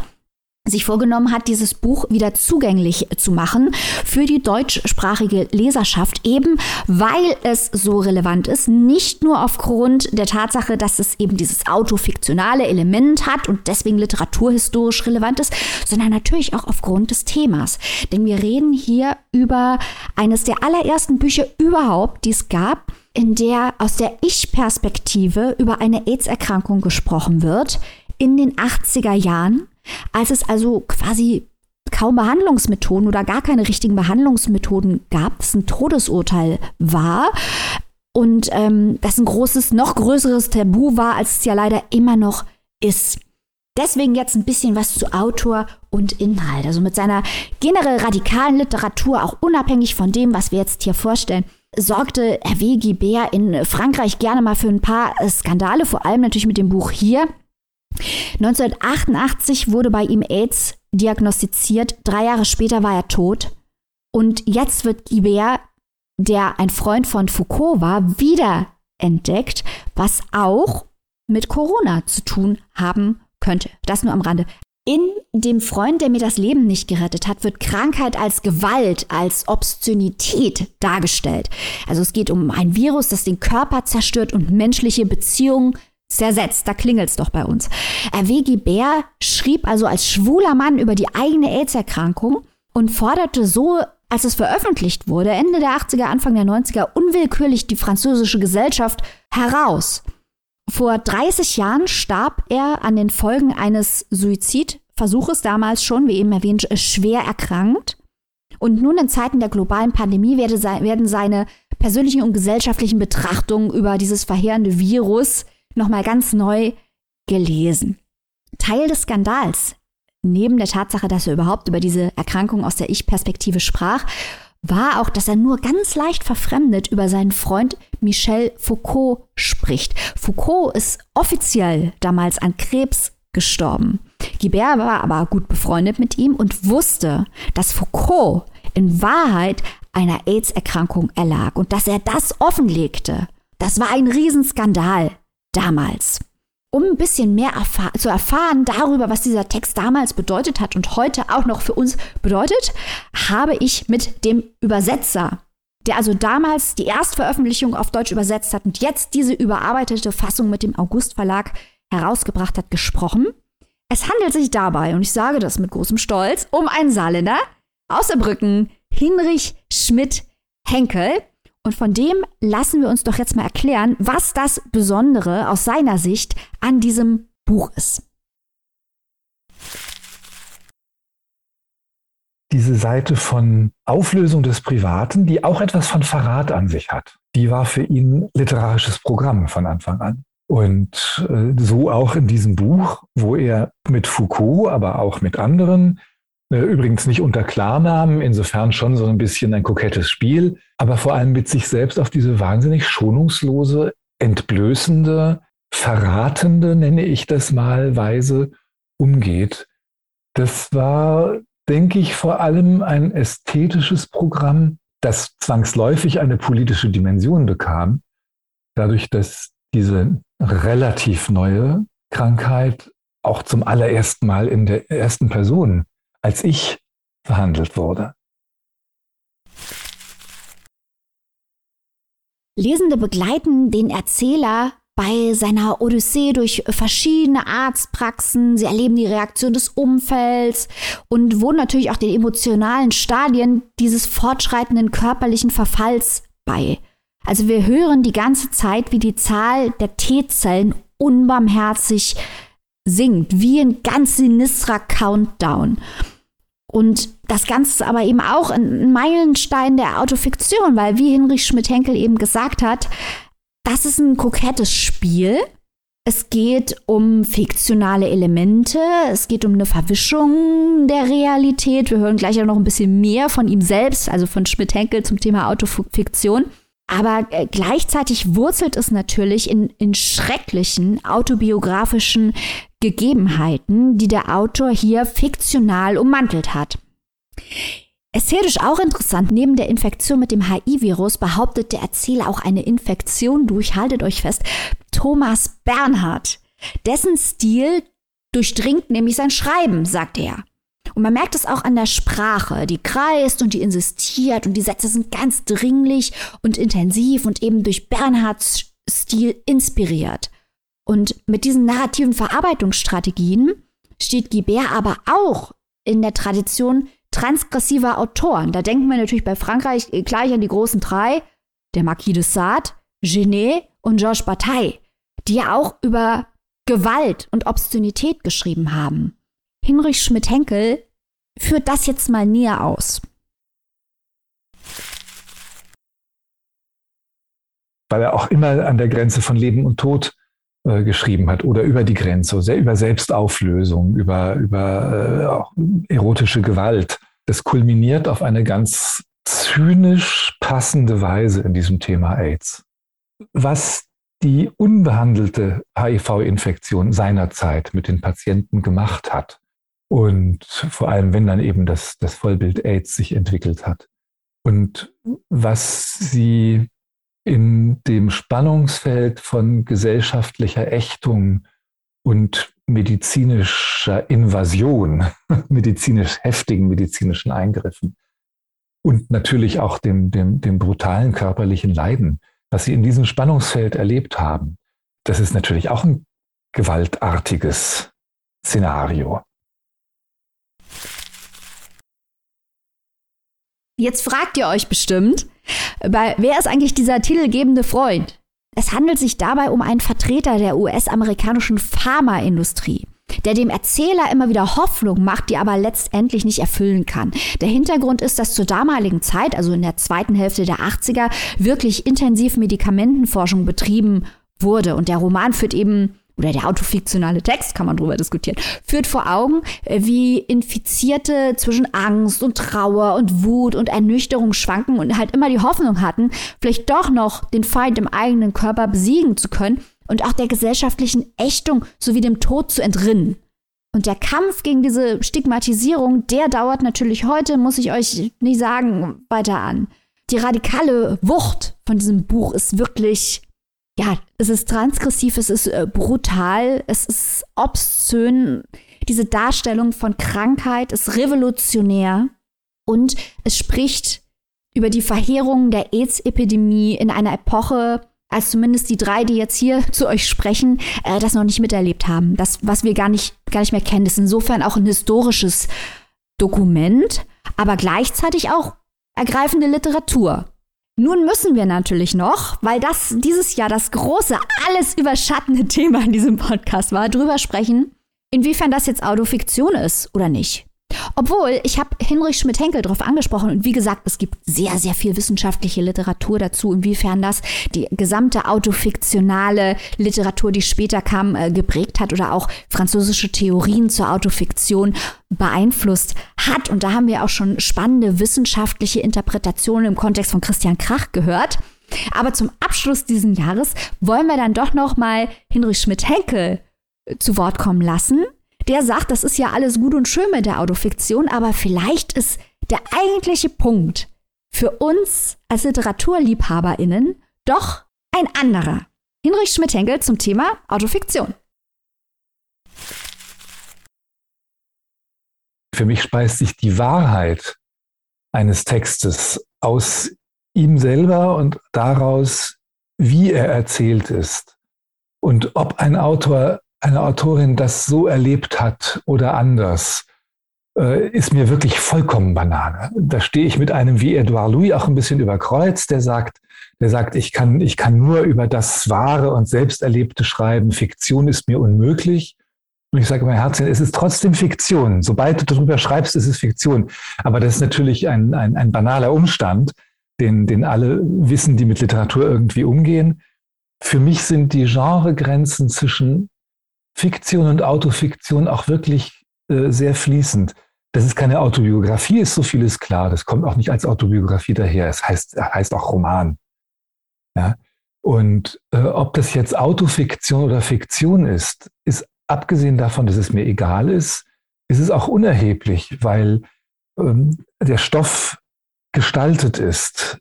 sich vorgenommen hat, dieses Buch wieder zugänglich zu machen für die deutschsprachige Leserschaft, eben weil es so relevant ist, nicht nur aufgrund der Tatsache, dass es eben dieses autofiktionale Element hat und deswegen literaturhistorisch relevant ist, sondern natürlich auch aufgrund des Themas. Denn wir reden hier über eines der allerersten Bücher überhaupt, die es gab, in der aus der Ich-Perspektive über eine AIDS-Erkrankung gesprochen wird in den 80er Jahren als es also quasi kaum Behandlungsmethoden oder gar keine richtigen Behandlungsmethoden gab, es ein Todesurteil war und ähm, das ein großes, noch größeres Tabu war, als es ja leider immer noch ist. Deswegen jetzt ein bisschen was zu Autor und Inhalt. Also mit seiner generell radikalen Literatur, auch unabhängig von dem, was wir jetzt hier vorstellen, sorgte Hervé Guibert in Frankreich gerne mal für ein paar Skandale, vor allem natürlich mit dem Buch hier. 1988 wurde bei ihm AIDS diagnostiziert. Drei Jahre später war er tot. Und jetzt wird Guibert, der ein Freund von Foucault war, wieder entdeckt, was auch mit Corona zu tun haben könnte. Das nur am Rande. In dem Freund, der mir das Leben nicht gerettet hat, wird Krankheit als Gewalt, als Obszönität dargestellt. Also es geht um ein Virus, das den Körper zerstört und menschliche Beziehungen zersetzt. Da klingelt's doch bei uns. Erwegi Bär schrieb also als schwuler Mann über die eigene AIDS-Erkrankung und forderte so, als es veröffentlicht wurde, Ende der 80er, Anfang der 90er, unwillkürlich die französische Gesellschaft heraus. Vor 30 Jahren starb er an den Folgen eines Suizidversuches, damals schon, wie eben erwähnt, schwer erkrankt. Und nun in Zeiten der globalen Pandemie werden seine persönlichen und gesellschaftlichen Betrachtungen über dieses verheerende Virus nochmal ganz neu gelesen. Teil des Skandals, neben der Tatsache, dass er überhaupt über diese Erkrankung aus der Ich-Perspektive sprach, war auch, dass er nur ganz leicht verfremdet über seinen Freund Michel Foucault spricht. Foucault ist offiziell damals an Krebs gestorben. Guibert war aber gut befreundet mit ihm und wusste, dass Foucault in Wahrheit einer AIDS-Erkrankung erlag und dass er das offenlegte. Das war ein Riesenskandal damals. Um ein bisschen mehr erfahr zu erfahren darüber, was dieser Text damals bedeutet hat und heute auch noch für uns bedeutet, habe ich mit dem Übersetzer, der also damals die Erstveröffentlichung auf Deutsch übersetzt hat und jetzt diese überarbeitete Fassung mit dem August Verlag herausgebracht hat, gesprochen. Es handelt sich dabei, und ich sage das mit großem Stolz, um einen Saarländer aus Saarbrücken, Hinrich Schmidt Henkel. Und von dem lassen wir uns doch jetzt mal erklären, was das Besondere aus seiner Sicht an diesem Buch ist. Diese Seite von Auflösung des Privaten, die auch etwas von Verrat an sich hat, die war für ihn literarisches Programm von Anfang an. Und äh, so auch in diesem Buch, wo er mit Foucault, aber auch mit anderen übrigens nicht unter Klarnamen, insofern schon so ein bisschen ein kokettes Spiel, aber vor allem mit sich selbst auf diese wahnsinnig schonungslose, entblößende, verratende, nenne ich das mal, Weise umgeht. Das war, denke ich, vor allem ein ästhetisches Programm, das zwangsläufig eine politische Dimension bekam, dadurch, dass diese relativ neue Krankheit auch zum allerersten Mal in der ersten Person als ich verhandelt wurde. Lesende begleiten den Erzähler bei seiner Odyssee durch verschiedene Arztpraxen. Sie erleben die Reaktion des Umfelds und wohnen natürlich auch den emotionalen Stadien dieses fortschreitenden körperlichen Verfalls bei. Also wir hören die ganze Zeit, wie die Zahl der T-Zellen unbarmherzig sinkt, wie ein ganz sinistrer Countdown. Und das Ganze ist aber eben auch ein Meilenstein der Autofiktion, weil wie Hinrich Schmidt-Henkel eben gesagt hat, das ist ein kokettes Spiel. Es geht um fiktionale Elemente, es geht um eine Verwischung der Realität. Wir hören gleich auch noch ein bisschen mehr von ihm selbst, also von Schmidt-Henkel zum Thema Autofiktion. Aber äh, gleichzeitig wurzelt es natürlich in, in schrecklichen autobiografischen Gegebenheiten, die der Autor hier fiktional ummantelt hat. Ästhetisch auch interessant, neben der Infektion mit dem HIV-Virus behauptet der Erzähler auch eine Infektion durch, haltet euch fest, Thomas Bernhard. Dessen Stil durchdringt nämlich sein Schreiben, sagt er. Und man merkt es auch an der Sprache, die kreist und die insistiert und die Sätze sind ganz dringlich und intensiv und eben durch Bernhards Stil inspiriert. Und mit diesen narrativen Verarbeitungsstrategien steht Guibert aber auch in der Tradition transgressiver Autoren. Da denken wir natürlich bei Frankreich gleich an die großen drei, der Marquis de Sade, Genet und Georges Bataille, die ja auch über Gewalt und Obszönität geschrieben haben. Hinrich Schmidt-Henkel führt das jetzt mal näher aus. Weil er auch immer an der Grenze von Leben und Tod äh, geschrieben hat oder über die Grenze, über Selbstauflösung, über, über äh, erotische Gewalt. Das kulminiert auf eine ganz zynisch passende Weise in diesem Thema AIDS. Was die unbehandelte HIV-Infektion seinerzeit mit den Patienten gemacht hat, und vor allem, wenn dann eben das, das Vollbild AIDS sich entwickelt hat. Und was sie in dem Spannungsfeld von gesellschaftlicher Ächtung und medizinischer Invasion, medizinisch heftigen medizinischen Eingriffen und natürlich auch dem, dem, dem brutalen körperlichen Leiden, was sie in diesem Spannungsfeld erlebt haben, das ist natürlich auch ein gewaltartiges Szenario. Jetzt fragt ihr euch bestimmt, wer ist eigentlich dieser titelgebende Freund? Es handelt sich dabei um einen Vertreter der US-amerikanischen Pharmaindustrie, der dem Erzähler immer wieder Hoffnung macht, die aber letztendlich nicht erfüllen kann. Der Hintergrund ist, dass zur damaligen Zeit, also in der zweiten Hälfte der 80er, wirklich intensiv Medikamentenforschung betrieben wurde. Und der Roman führt eben oder der autofiktionale Text, kann man drüber diskutieren, führt vor Augen, äh, wie Infizierte zwischen Angst und Trauer und Wut und Ernüchterung schwanken und halt immer die Hoffnung hatten, vielleicht doch noch den Feind im eigenen Körper besiegen zu können und auch der gesellschaftlichen Ächtung sowie dem Tod zu entrinnen. Und der Kampf gegen diese Stigmatisierung, der dauert natürlich heute, muss ich euch nicht sagen, weiter an. Die radikale Wucht von diesem Buch ist wirklich, ja, es ist transgressiv, es ist äh, brutal, es ist obszön. Diese Darstellung von Krankheit ist revolutionär und es spricht über die Verheerung der AIDS-Epidemie in einer Epoche, als zumindest die drei, die jetzt hier zu euch sprechen, äh, das noch nicht miterlebt haben. Das, was wir gar nicht, gar nicht mehr kennen, ist insofern auch ein historisches Dokument, aber gleichzeitig auch ergreifende Literatur. Nun müssen wir natürlich noch, weil das dieses Jahr das große, alles überschattende Thema in diesem Podcast war, drüber sprechen, inwiefern das jetzt Autofiktion ist oder nicht. Obwohl, ich habe Hinrich Schmidt-Henkel darauf angesprochen und wie gesagt, es gibt sehr, sehr viel wissenschaftliche Literatur dazu, inwiefern das die gesamte autofiktionale Literatur, die später kam, äh, geprägt hat oder auch französische Theorien zur Autofiktion beeinflusst hat. Und da haben wir auch schon spannende wissenschaftliche Interpretationen im Kontext von Christian Krach gehört. Aber zum Abschluss dieses Jahres wollen wir dann doch noch mal Hinrich Schmidt-Henkel äh, zu Wort kommen lassen der sagt, das ist ja alles gut und schön mit der Autofiktion, aber vielleicht ist der eigentliche Punkt für uns als LiteraturliebhaberInnen doch ein anderer. Hinrich Schmidt-Henkel zum Thema Autofiktion. Für mich speist sich die Wahrheit eines Textes aus ihm selber und daraus, wie er erzählt ist. Und ob ein Autor eine Autorin das so erlebt hat oder anders, äh, ist mir wirklich vollkommen Banane. Da stehe ich mit einem wie Edouard Louis auch ein bisschen überkreuzt, der sagt, der sagt, ich kann, ich kann nur über das Wahre und Selbsterlebte schreiben. Fiktion ist mir unmöglich. Und ich sage mein Herzchen, es ist trotzdem Fiktion. Sobald du darüber schreibst, ist es Fiktion. Aber das ist natürlich ein, ein, ein banaler Umstand, den, den alle wissen, die mit Literatur irgendwie umgehen. Für mich sind die Genregrenzen zwischen Fiktion und Autofiktion auch wirklich äh, sehr fließend. Das ist keine Autobiografie, ist so vieles klar. Das kommt auch nicht als Autobiografie daher. Es heißt, heißt auch Roman. Ja? Und äh, ob das jetzt Autofiktion oder Fiktion ist, ist abgesehen davon, dass es mir egal ist, ist es auch unerheblich, weil ähm, der Stoff gestaltet ist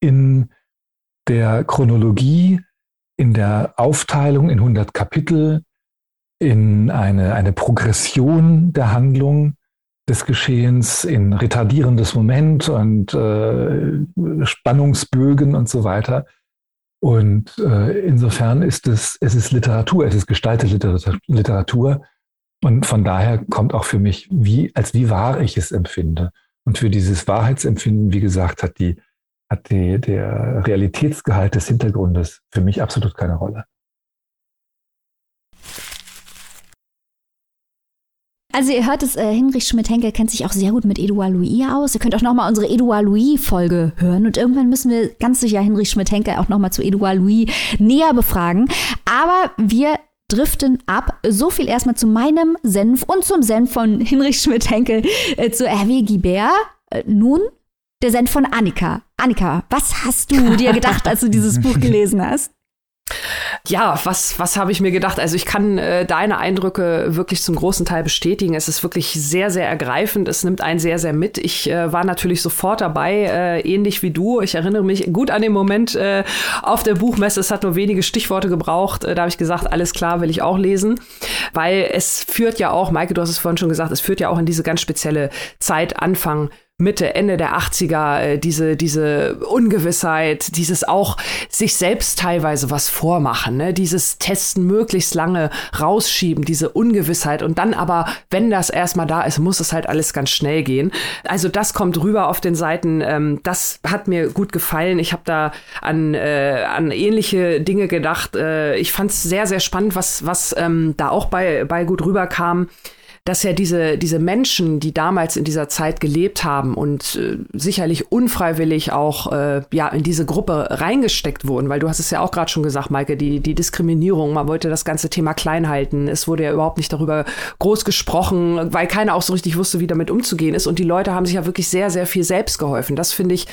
in der Chronologie, in der Aufteilung in 100 Kapitel, in eine, eine Progression der Handlung des Geschehens, in retardierendes Moment und äh, Spannungsbögen und so weiter. Und äh, insofern ist es, es ist Literatur, es ist gestaltete Literatur. Und von daher kommt auch für mich, wie, als wie wahr ich es empfinde. Und für dieses Wahrheitsempfinden, wie gesagt, hat die, hat die, der Realitätsgehalt des Hintergrundes für mich absolut keine Rolle. Also ihr hört es, äh, Hinrich Schmidt-Henkel kennt sich auch sehr gut mit Edouard Louis aus. Ihr könnt auch nochmal unsere Edouard Louis-Folge hören. Und irgendwann müssen wir ganz sicher Hinrich Schmidt-Henkel auch nochmal zu Edouard Louis näher befragen. Aber wir driften ab. So viel erstmal zu meinem Senf und zum Senf von Hinrich Schmidt-Henkel äh, zu Hervé Guibert. Äh, nun der Senf von Annika. Annika, was hast du dir gedacht, als du dieses Buch gelesen hast? Ja, was, was habe ich mir gedacht? Also ich kann äh, deine Eindrücke wirklich zum großen Teil bestätigen. Es ist wirklich sehr, sehr ergreifend. Es nimmt einen sehr, sehr mit. Ich äh, war natürlich sofort dabei, äh, ähnlich wie du. Ich erinnere mich gut an den Moment äh, auf der Buchmesse. Es hat nur wenige Stichworte gebraucht. Äh, da habe ich gesagt, alles klar, will ich auch lesen. Weil es führt ja auch, Maike, du hast es vorhin schon gesagt, es führt ja auch in diese ganz spezielle Zeit Anfang Mitte, Ende der 80er, äh, diese, diese Ungewissheit, dieses auch sich selbst teilweise was vormachen, ne? dieses Testen möglichst lange rausschieben, diese Ungewissheit und dann aber, wenn das erstmal da ist, muss es halt alles ganz schnell gehen. Also das kommt rüber auf den Seiten, ähm, das hat mir gut gefallen. Ich habe da an, äh, an ähnliche Dinge gedacht. Äh, ich fand es sehr, sehr spannend, was, was ähm, da auch bei, bei gut rüberkam dass ja diese, diese Menschen, die damals in dieser Zeit gelebt haben und äh, sicherlich unfreiwillig auch äh, ja, in diese Gruppe reingesteckt wurden, weil du hast es ja auch gerade schon gesagt, Maike, die, die Diskriminierung, man wollte das ganze Thema klein halten. Es wurde ja überhaupt nicht darüber groß gesprochen, weil keiner auch so richtig wusste, wie damit umzugehen ist. Und die Leute haben sich ja wirklich sehr, sehr viel selbst geholfen. Das finde ich,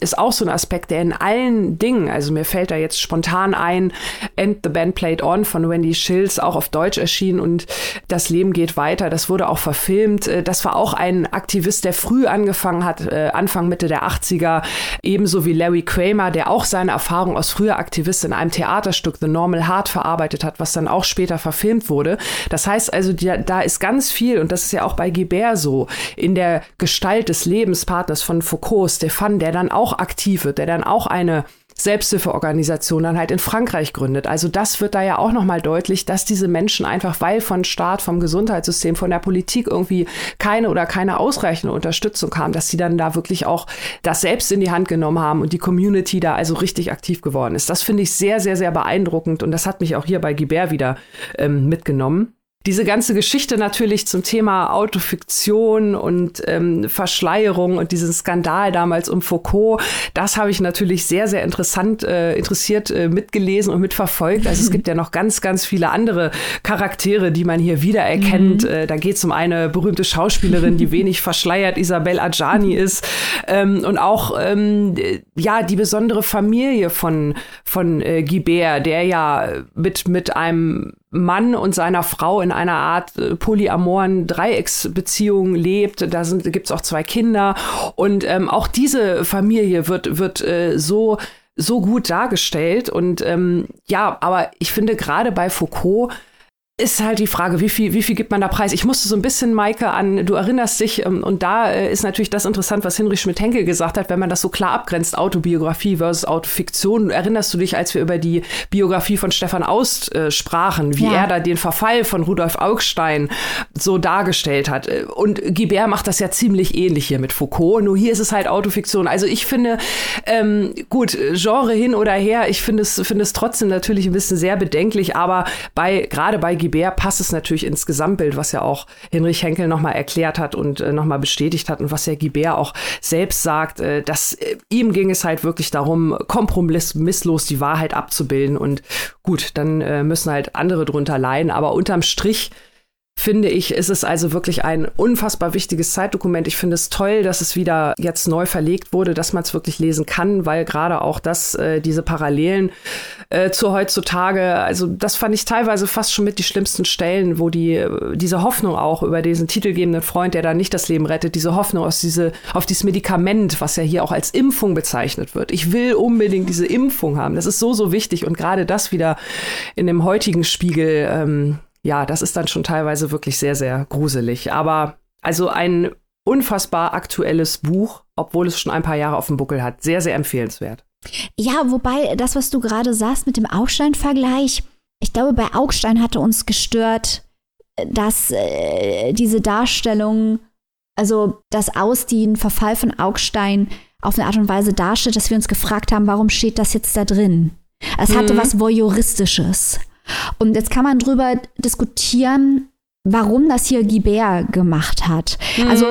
ist auch so ein Aspekt, der in allen Dingen, also mir fällt da jetzt spontan ein, And the Band Played On von Wendy Schills, auch auf Deutsch erschienen und Das Leben geht weiter. Das wurde auch verfilmt. Äh, das war auch ein Aktivist, der früh angefangen hat, äh, Anfang, Mitte der 80er, ebenso wie Larry Kramer, der auch seine Erfahrung als früher Aktivist in einem Theaterstück The Normal Heart verarbeitet hat, was dann auch später verfilmt wurde. Das heißt also, da ist ganz viel, und das ist ja auch bei Guibert so, in der Gestalt des Lebenspartners von Foucault, Stefan, der dann auch aktiv wird, der dann auch eine Selbsthilfeorganisation dann halt in Frankreich gründet. Also das wird da ja auch nochmal deutlich, dass diese Menschen einfach, weil von Staat, vom Gesundheitssystem, von der Politik irgendwie keine oder keine ausreichende Unterstützung haben, dass sie dann da wirklich auch das selbst in die Hand genommen haben und die Community da also richtig aktiv geworden ist. Das finde ich sehr, sehr, sehr beeindruckend und das hat mich auch hier bei Guibert wieder ähm, mitgenommen diese ganze Geschichte natürlich zum Thema Autofiktion und ähm, Verschleierung und diesen Skandal damals um Foucault, das habe ich natürlich sehr, sehr interessant, äh, interessiert äh, mitgelesen und mitverfolgt. Also es gibt ja noch ganz, ganz viele andere Charaktere, die man hier wiedererkennt. Mhm. Äh, da geht es um eine berühmte Schauspielerin, die wenig verschleiert, Isabel Adjani ist. Ähm, und auch ähm, ja die besondere Familie von, von äh, Guibert, der ja mit, mit einem Mann und seiner Frau in einer Art äh, polyamoren Dreiecksbeziehung lebt. Da gibt es auch zwei Kinder. Und ähm, auch diese Familie wird, wird äh, so so gut dargestellt. Und ähm, ja, aber ich finde gerade bei Foucault ist halt die Frage, wie viel, wie viel gibt man da preis? Ich musste so ein bisschen, Maike, an, du erinnerst dich, ähm, und da äh, ist natürlich das interessant, was Hinrich Schmidt-Henkel gesagt hat, wenn man das so klar abgrenzt, Autobiografie versus Autofiktion. Erinnerst du dich, als wir über die Biografie von Stefan Aust äh, sprachen, wie ja. er da den Verfall von Rudolf Augstein so dargestellt hat? Äh, und Guibert macht das ja ziemlich ähnlich hier mit Foucault, nur hier ist es halt Autofiktion. Also ich finde, ähm, gut, Genre hin oder her, ich finde es, finde es trotzdem natürlich ein bisschen sehr bedenklich, aber bei, gerade bei Guibert passt es natürlich ins Gesamtbild, was ja auch Hinrich Henkel nochmal erklärt hat und äh, nochmal bestätigt hat und was ja Guibert auch selbst sagt, äh, dass äh, ihm ging es halt wirklich darum, kompromisslos die Wahrheit abzubilden und gut, dann äh, müssen halt andere drunter leiden, aber unterm Strich finde ich, ist es also wirklich ein unfassbar wichtiges Zeitdokument. Ich finde es toll, dass es wieder jetzt neu verlegt wurde, dass man es wirklich lesen kann, weil gerade auch das, äh, diese Parallelen äh, zu heutzutage, also das fand ich teilweise fast schon mit die schlimmsten Stellen, wo die, äh, diese Hoffnung auch über diesen titelgebenden Freund, der da nicht das Leben rettet, diese Hoffnung aus diese, auf dieses Medikament, was ja hier auch als Impfung bezeichnet wird. Ich will unbedingt diese Impfung haben. Das ist so, so wichtig und gerade das wieder in dem heutigen Spiegel, ähm, ja, das ist dann schon teilweise wirklich sehr, sehr gruselig. Aber also ein unfassbar aktuelles Buch, obwohl es schon ein paar Jahre auf dem Buckel hat. Sehr, sehr empfehlenswert. Ja, wobei das, was du gerade sagst mit dem Augstein-Vergleich, ich glaube, bei Augstein hatte uns gestört, dass äh, diese Darstellung, also das Ausdienen, Verfall von Augstein auf eine Art und Weise darstellt, dass wir uns gefragt haben, warum steht das jetzt da drin? Es mhm. hatte was Voyeuristisches. Und jetzt kann man drüber diskutieren, warum das hier Guibert gemacht hat. Mhm. Also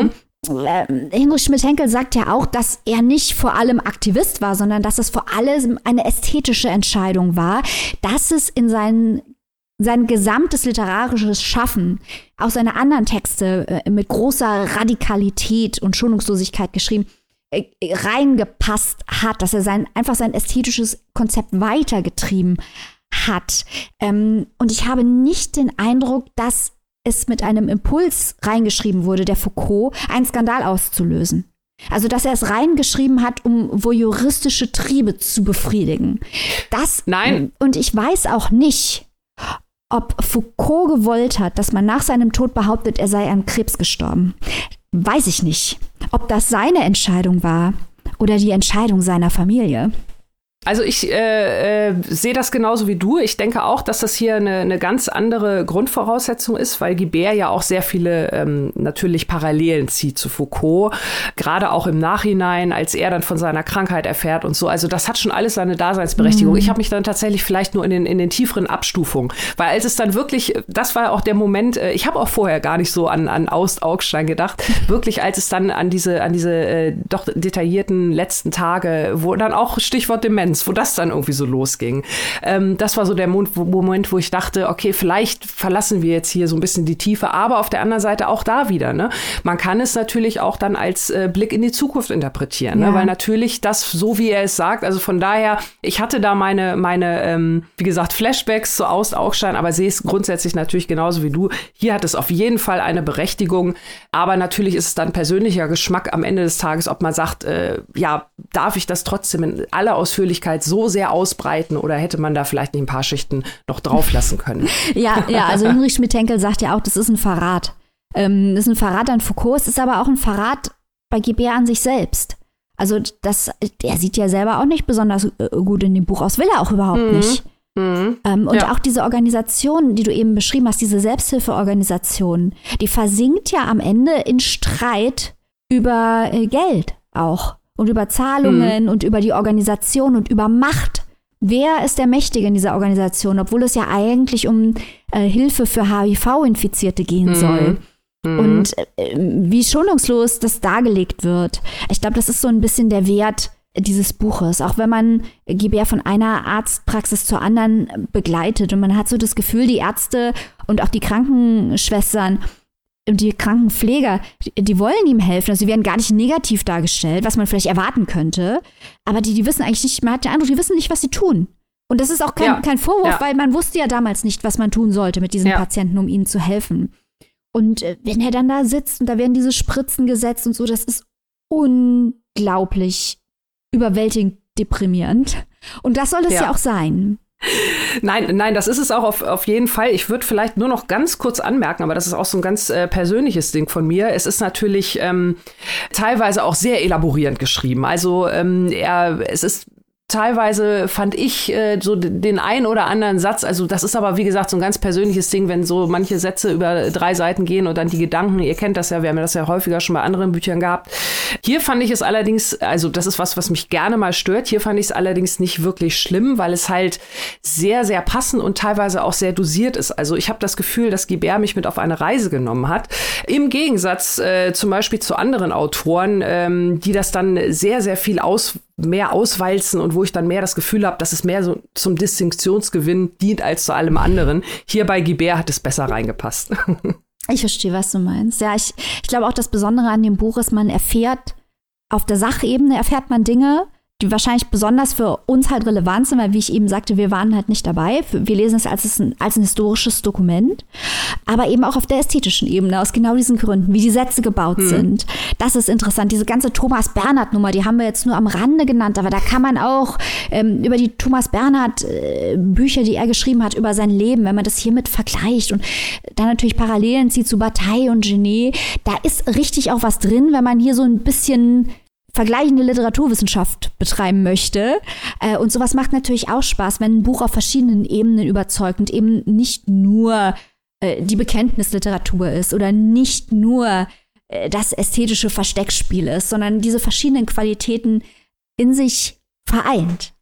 äh, Hinrich Schmidt-Henkel sagt ja auch, dass er nicht vor allem Aktivist war, sondern dass es vor allem eine ästhetische Entscheidung war, dass es in seinen sein gesamtes literarisches Schaffen, auch seine anderen Texte äh, mit großer Radikalität und Schonungslosigkeit geschrieben, äh, reingepasst hat, dass er sein, einfach sein ästhetisches Konzept weitergetrieben hat. Ähm, und ich habe nicht den Eindruck, dass es mit einem Impuls reingeschrieben wurde, der Foucault, einen Skandal auszulösen. Also, dass er es reingeschrieben hat, um voyeuristische Triebe zu befriedigen. Das. Nein. Und ich weiß auch nicht, ob Foucault gewollt hat, dass man nach seinem Tod behauptet, er sei an Krebs gestorben. Weiß ich nicht. Ob das seine Entscheidung war oder die Entscheidung seiner Familie. Also ich äh, äh, sehe das genauso wie du. Ich denke auch, dass das hier eine, eine ganz andere Grundvoraussetzung ist, weil Guibert ja auch sehr viele ähm, natürlich Parallelen zieht zu Foucault, gerade auch im Nachhinein, als er dann von seiner Krankheit erfährt und so. Also das hat schon alles seine Daseinsberechtigung. Mhm. Ich habe mich dann tatsächlich vielleicht nur in den, in den tieferen Abstufungen, weil als es dann wirklich, das war auch der Moment, äh, ich habe auch vorher gar nicht so an, an Aust-Augstein gedacht, wirklich als es dann an diese, an diese äh, doch detaillierten letzten Tage, wo dann auch Stichwort Demenz Lizenz, wo das dann irgendwie so losging. Ähm, das war so der Moment, wo ich dachte, okay, vielleicht verlassen wir jetzt hier so ein bisschen die Tiefe, aber auf der anderen Seite auch da wieder. Ne? Man kann es natürlich auch dann als äh, Blick in die Zukunft interpretieren, ne? ja. ne? weil natürlich das, so wie er es sagt, also von daher, ich hatte da meine, meine ähm, wie gesagt, Flashbacks zu Aust-Augstein, aber sehe es grundsätzlich natürlich genauso wie du. Hier hat es auf jeden Fall eine Berechtigung, aber natürlich ist es dann persönlicher Geschmack am Ende des Tages, ob man sagt, äh, ja, darf ich das trotzdem in aller Ausführlichkeit Öffentlichkeit so sehr ausbreiten oder hätte man da vielleicht nicht ein paar Schichten noch drauf lassen können? ja, ja, also Hinrich Schmidt-Henkel sagt ja auch, das ist ein Verrat. Ähm, das ist ein Verrat an Foucault, es ist aber auch ein Verrat bei Guibert an sich selbst. Also das, der sieht ja selber auch nicht besonders äh, gut in dem Buch aus, will er auch überhaupt mhm. nicht. Mhm. Ähm, und ja. auch diese Organisation, die du eben beschrieben hast, diese Selbsthilfeorganisation, die versinkt ja am Ende in Streit über äh, Geld auch und über Zahlungen mhm. und über die Organisation und über Macht. Wer ist der Mächtige in dieser Organisation, obwohl es ja eigentlich um äh, Hilfe für HIV-Infizierte gehen mhm. soll? Mhm. Und äh, wie schonungslos das dargelegt wird. Ich glaube, das ist so ein bisschen der Wert dieses Buches. Auch wenn man Gibert von einer Arztpraxis zur anderen begleitet und man hat so das Gefühl, die Ärzte und auch die Krankenschwestern die Krankenpfleger, die wollen ihm helfen. Also sie werden gar nicht negativ dargestellt, was man vielleicht erwarten könnte. Aber die, die wissen eigentlich nicht, man hat den Eindruck, die wissen nicht, was sie tun. Und das ist auch kein, ja. kein Vorwurf, ja. weil man wusste ja damals nicht, was man tun sollte mit diesen ja. Patienten, um ihnen zu helfen. Und äh, wenn er dann da sitzt und da werden diese Spritzen gesetzt und so, das ist unglaublich überwältigend deprimierend. Und das soll es ja auch sein. Nein, nein, das ist es auch auf, auf jeden Fall. Ich würde vielleicht nur noch ganz kurz anmerken, aber das ist auch so ein ganz äh, persönliches Ding von mir. Es ist natürlich ähm, teilweise auch sehr elaborierend geschrieben. Also ähm, er, es ist teilweise fand ich äh, so den einen oder anderen Satz, also das ist aber wie gesagt so ein ganz persönliches Ding, wenn so manche Sätze über drei Seiten gehen und dann die Gedanken, ihr kennt das ja, wir haben das ja häufiger schon bei anderen Büchern gehabt. Hier fand ich es allerdings, also das ist was, was mich gerne mal stört, hier fand ich es allerdings nicht wirklich schlimm, weil es halt sehr, sehr passend und teilweise auch sehr dosiert ist. Also ich habe das Gefühl, dass Guibert mich mit auf eine Reise genommen hat. Im Gegensatz äh, zum Beispiel zu anderen Autoren, ähm, die das dann sehr, sehr viel aus mehr auswalzen und wo ich dann mehr das Gefühl habe, dass es mehr so zum Distinktionsgewinn dient als zu allem anderen. Hier bei Guibert hat es besser reingepasst. ich verstehe, was du meinst. Ja, ich, ich glaube auch das Besondere an dem Buch ist, man erfährt, auf der Sachebene erfährt man Dinge, die wahrscheinlich besonders für uns halt relevant sind, weil wie ich eben sagte, wir waren halt nicht dabei. Wir lesen es als ein, als ein historisches Dokument, aber eben auch auf der ästhetischen Ebene, aus genau diesen Gründen, wie die Sätze gebaut hm. sind. Das ist interessant. Diese ganze Thomas Bernhard-Nummer, die haben wir jetzt nur am Rande genannt, aber da kann man auch ähm, über die Thomas Bernhard-Bücher, äh, die er geschrieben hat, über sein Leben, wenn man das hiermit vergleicht und dann natürlich Parallelen zieht zu Bataille und Genet, da ist richtig auch was drin, wenn man hier so ein bisschen vergleichende Literaturwissenschaft betreiben möchte. Äh, und sowas macht natürlich auch Spaß, wenn ein Buch auf verschiedenen Ebenen überzeugt und eben nicht nur äh, die Bekenntnisliteratur ist oder nicht nur äh, das ästhetische Versteckspiel ist, sondern diese verschiedenen Qualitäten in sich vereint.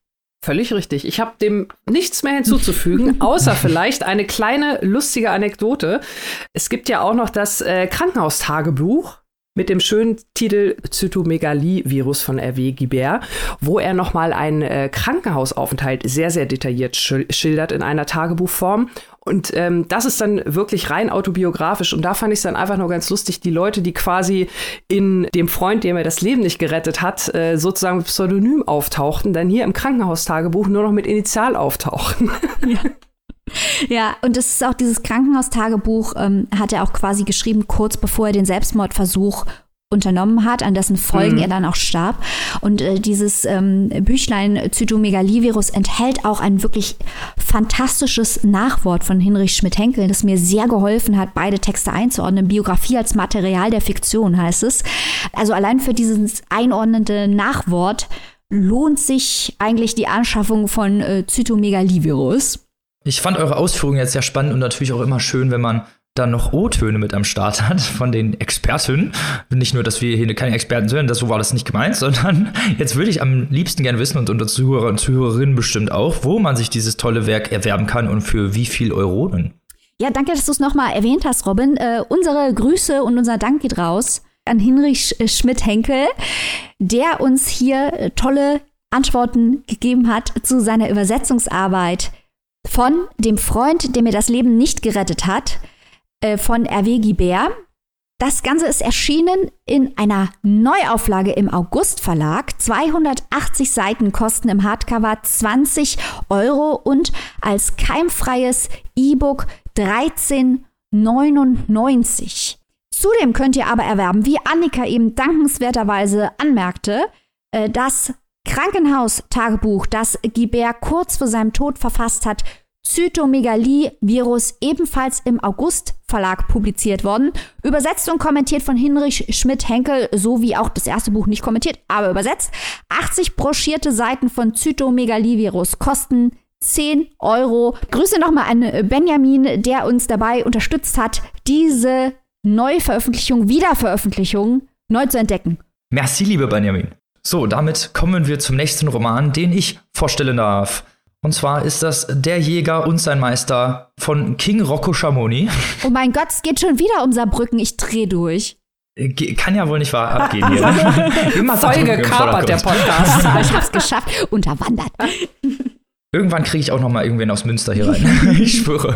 Völlig richtig. Ich habe dem nichts mehr hinzuzufügen, außer vielleicht eine kleine lustige Anekdote. Es gibt ja auch noch das äh, Krankenhaustagebuch mit dem schönen Titel Zytomegalie-Virus von R.W. Guibert, wo er nochmal einen äh, Krankenhausaufenthalt sehr, sehr detailliert schildert in einer Tagebuchform. Und ähm, das ist dann wirklich rein autobiografisch. Und da fand ich es dann einfach nur ganz lustig, die Leute, die quasi in dem Freund, dem er das Leben nicht gerettet hat, äh, sozusagen Pseudonym auftauchten, dann hier im Krankenhaustagebuch nur noch mit Initial auftauchen. Ja. Ja, und es ist auch dieses Krankenhaustagebuch, ähm, hat er auch quasi geschrieben, kurz bevor er den Selbstmordversuch unternommen hat, an dessen Folgen mhm. er dann auch starb. Und äh, dieses ähm, Büchlein Zytomegalie-Virus enthält auch ein wirklich fantastisches Nachwort von Hinrich Schmidt-Henkel, das mir sehr geholfen hat, beide Texte einzuordnen. Biografie als Material der Fiktion heißt es. Also allein für dieses einordnende Nachwort lohnt sich eigentlich die Anschaffung von äh, Zytomegalivirus? Ich fand eure Ausführungen jetzt sehr spannend und natürlich auch immer schön, wenn man dann noch O-Töne mit am Start hat von den Experten. Nicht nur, dass wir hier keine Experten sind, das, so war das nicht gemeint, sondern jetzt würde ich am liebsten gerne wissen und unsere Zuhörer und Zuhörerinnen bestimmt auch, wo man sich dieses tolle Werk erwerben kann und für wie viel Euronen. Ja, danke, dass du es nochmal erwähnt hast, Robin. Äh, unsere Grüße und unser Dank geht raus an Hinrich Schmidt-Henkel, der uns hier äh, tolle Antworten gegeben hat zu seiner Übersetzungsarbeit von dem Freund, der mir das Leben nicht gerettet hat, äh, von Hervé Guibert. Das Ganze ist erschienen in einer Neuauflage im August Verlag. 280 Seiten kosten im Hardcover 20 Euro und als keimfreies E-Book 13,99. Zudem könnt ihr aber erwerben, wie Annika eben dankenswerterweise anmerkte, äh, das Krankenhaustagebuch, das Guibert kurz vor seinem Tod verfasst hat, Zytomegalie-Virus, ebenfalls im August Verlag publiziert worden. Übersetzt und kommentiert von Hinrich Schmidt-Henkel, so wie auch das erste Buch nicht kommentiert, aber übersetzt. 80 broschierte Seiten von Zytomegalie-Virus kosten 10 Euro. Grüße nochmal an Benjamin, der uns dabei unterstützt hat, diese Neuveröffentlichung, Wiederveröffentlichung neu zu entdecken. Merci, liebe Benjamin. So, damit kommen wir zum nächsten Roman, den ich vorstellen darf. Und zwar ist das Der Jäger und sein Meister von King Rocco Schamoni. Oh mein Gott, es geht schon wieder um Saarbrücken. Ich dreh durch. Ge kann ja wohl nicht wahr abgehen hier. Immer Voll gekapert, der Podcast. ich hab's geschafft. Unterwandert. Irgendwann kriege ich auch noch mal irgendwen aus Münster hier rein. ich schwöre.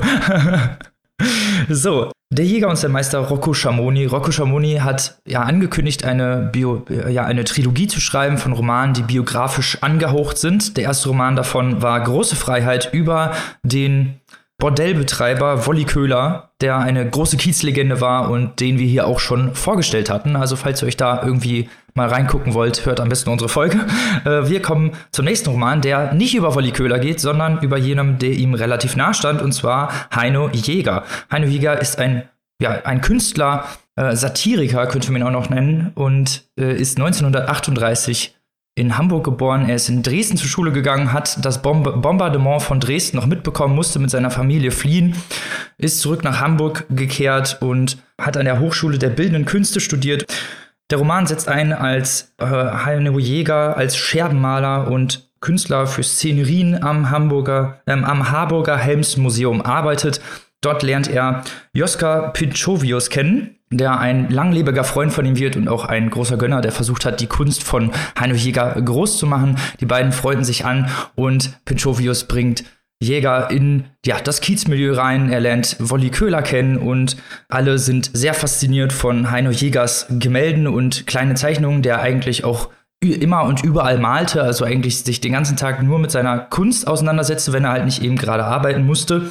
so, der Jäger und sein Meister Rocco Schamoni. Rocco Schamoni hat ja angekündigt, eine, Bio, ja, eine Trilogie zu schreiben von Romanen, die biografisch angehaucht sind. Der erste Roman davon war Große Freiheit über den Bordellbetreiber Wolli Köhler, der eine große Kiezlegende war und den wir hier auch schon vorgestellt hatten. Also falls ihr euch da irgendwie mal reingucken wollt, hört am besten unsere Folge. Äh, wir kommen zum nächsten Roman, der nicht über Wolli Köhler geht, sondern über jenem, der ihm relativ nah stand, und zwar Heino Jäger. Heino Jäger ist ein, ja, ein Künstler, äh, Satiriker, könnte man ihn auch noch nennen, und äh, ist 1938 in Hamburg geboren. Er ist in Dresden zur Schule gegangen, hat das Bomb Bombardement von Dresden noch mitbekommen, musste mit seiner Familie fliehen, ist zurück nach Hamburg gekehrt und hat an der Hochschule der Bildenden Künste studiert. Der Roman setzt ein als äh, Heino Jäger, als Scherbenmaler und Künstler für Szenerien am Hamburger, ähm, am Harburger Helmsmuseum arbeitet. Dort lernt er Joska Pinchovius kennen, der ein langlebiger Freund von ihm wird und auch ein großer Gönner, der versucht hat, die Kunst von Heino Jäger groß zu machen. Die beiden freunden sich an und Pinchovius bringt Jäger in ja, das Kiezmilieu rein. Er lernt Wolli Köhler kennen und alle sind sehr fasziniert von Heino Jägers Gemälden und kleine Zeichnungen, der eigentlich auch immer und überall malte, also eigentlich sich den ganzen Tag nur mit seiner Kunst auseinandersetzte, wenn er halt nicht eben gerade arbeiten musste.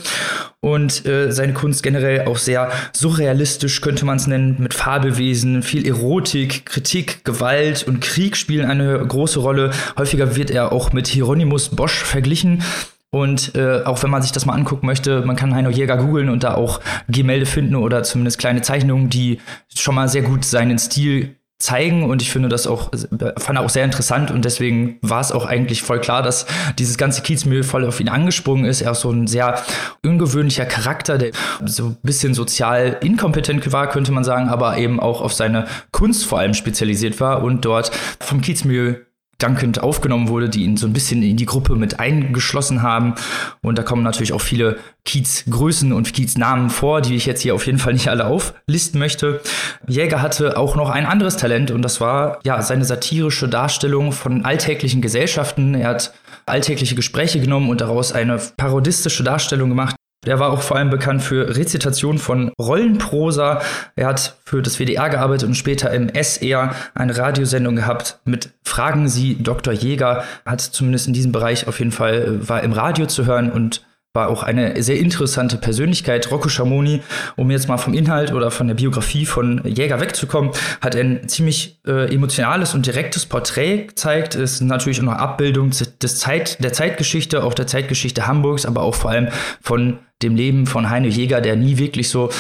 Und äh, seine Kunst generell auch sehr surrealistisch, könnte man es nennen, mit Fabelwesen, viel Erotik, Kritik, Gewalt und Krieg spielen eine große Rolle. Häufiger wird er auch mit Hieronymus Bosch verglichen. Und äh, auch wenn man sich das mal angucken möchte, man kann Heino Jäger googeln und da auch Gemälde finden oder zumindest kleine Zeichnungen, die schon mal sehr gut seinen Stil zeigen und ich finde das auch, fand auch sehr interessant und deswegen war es auch eigentlich voll klar, dass dieses ganze Kiezmüll voll auf ihn angesprungen ist. Er ist so ein sehr ungewöhnlicher Charakter, der so ein bisschen sozial inkompetent war, könnte man sagen, aber eben auch auf seine Kunst vor allem spezialisiert war und dort vom Kiezmüll dankend aufgenommen wurde, die ihn so ein bisschen in die Gruppe mit eingeschlossen haben. Und da kommen natürlich auch viele Kiez-Größen und Kiez-Namen vor, die ich jetzt hier auf jeden Fall nicht alle auflisten möchte. Jäger hatte auch noch ein anderes Talent und das war ja seine satirische Darstellung von alltäglichen Gesellschaften. Er hat alltägliche Gespräche genommen und daraus eine parodistische Darstellung gemacht. Der war auch vor allem bekannt für Rezitation von Rollenprosa. Er hat für das WDR gearbeitet und später im SR eine Radiosendung gehabt mit Fragen Sie Dr. Jäger. Hat zumindest in diesem Bereich auf jeden Fall, äh, war im Radio zu hören und war auch eine sehr interessante Persönlichkeit. Rocco Schamoni, um jetzt mal vom Inhalt oder von der Biografie von Jäger wegzukommen, hat ein ziemlich äh, emotionales und direktes Porträt gezeigt. Ist natürlich auch eine Abbildung des Zeit, der Zeitgeschichte, auch der Zeitgeschichte Hamburgs, aber auch vor allem von dem Leben von Heine Jäger, der nie wirklich so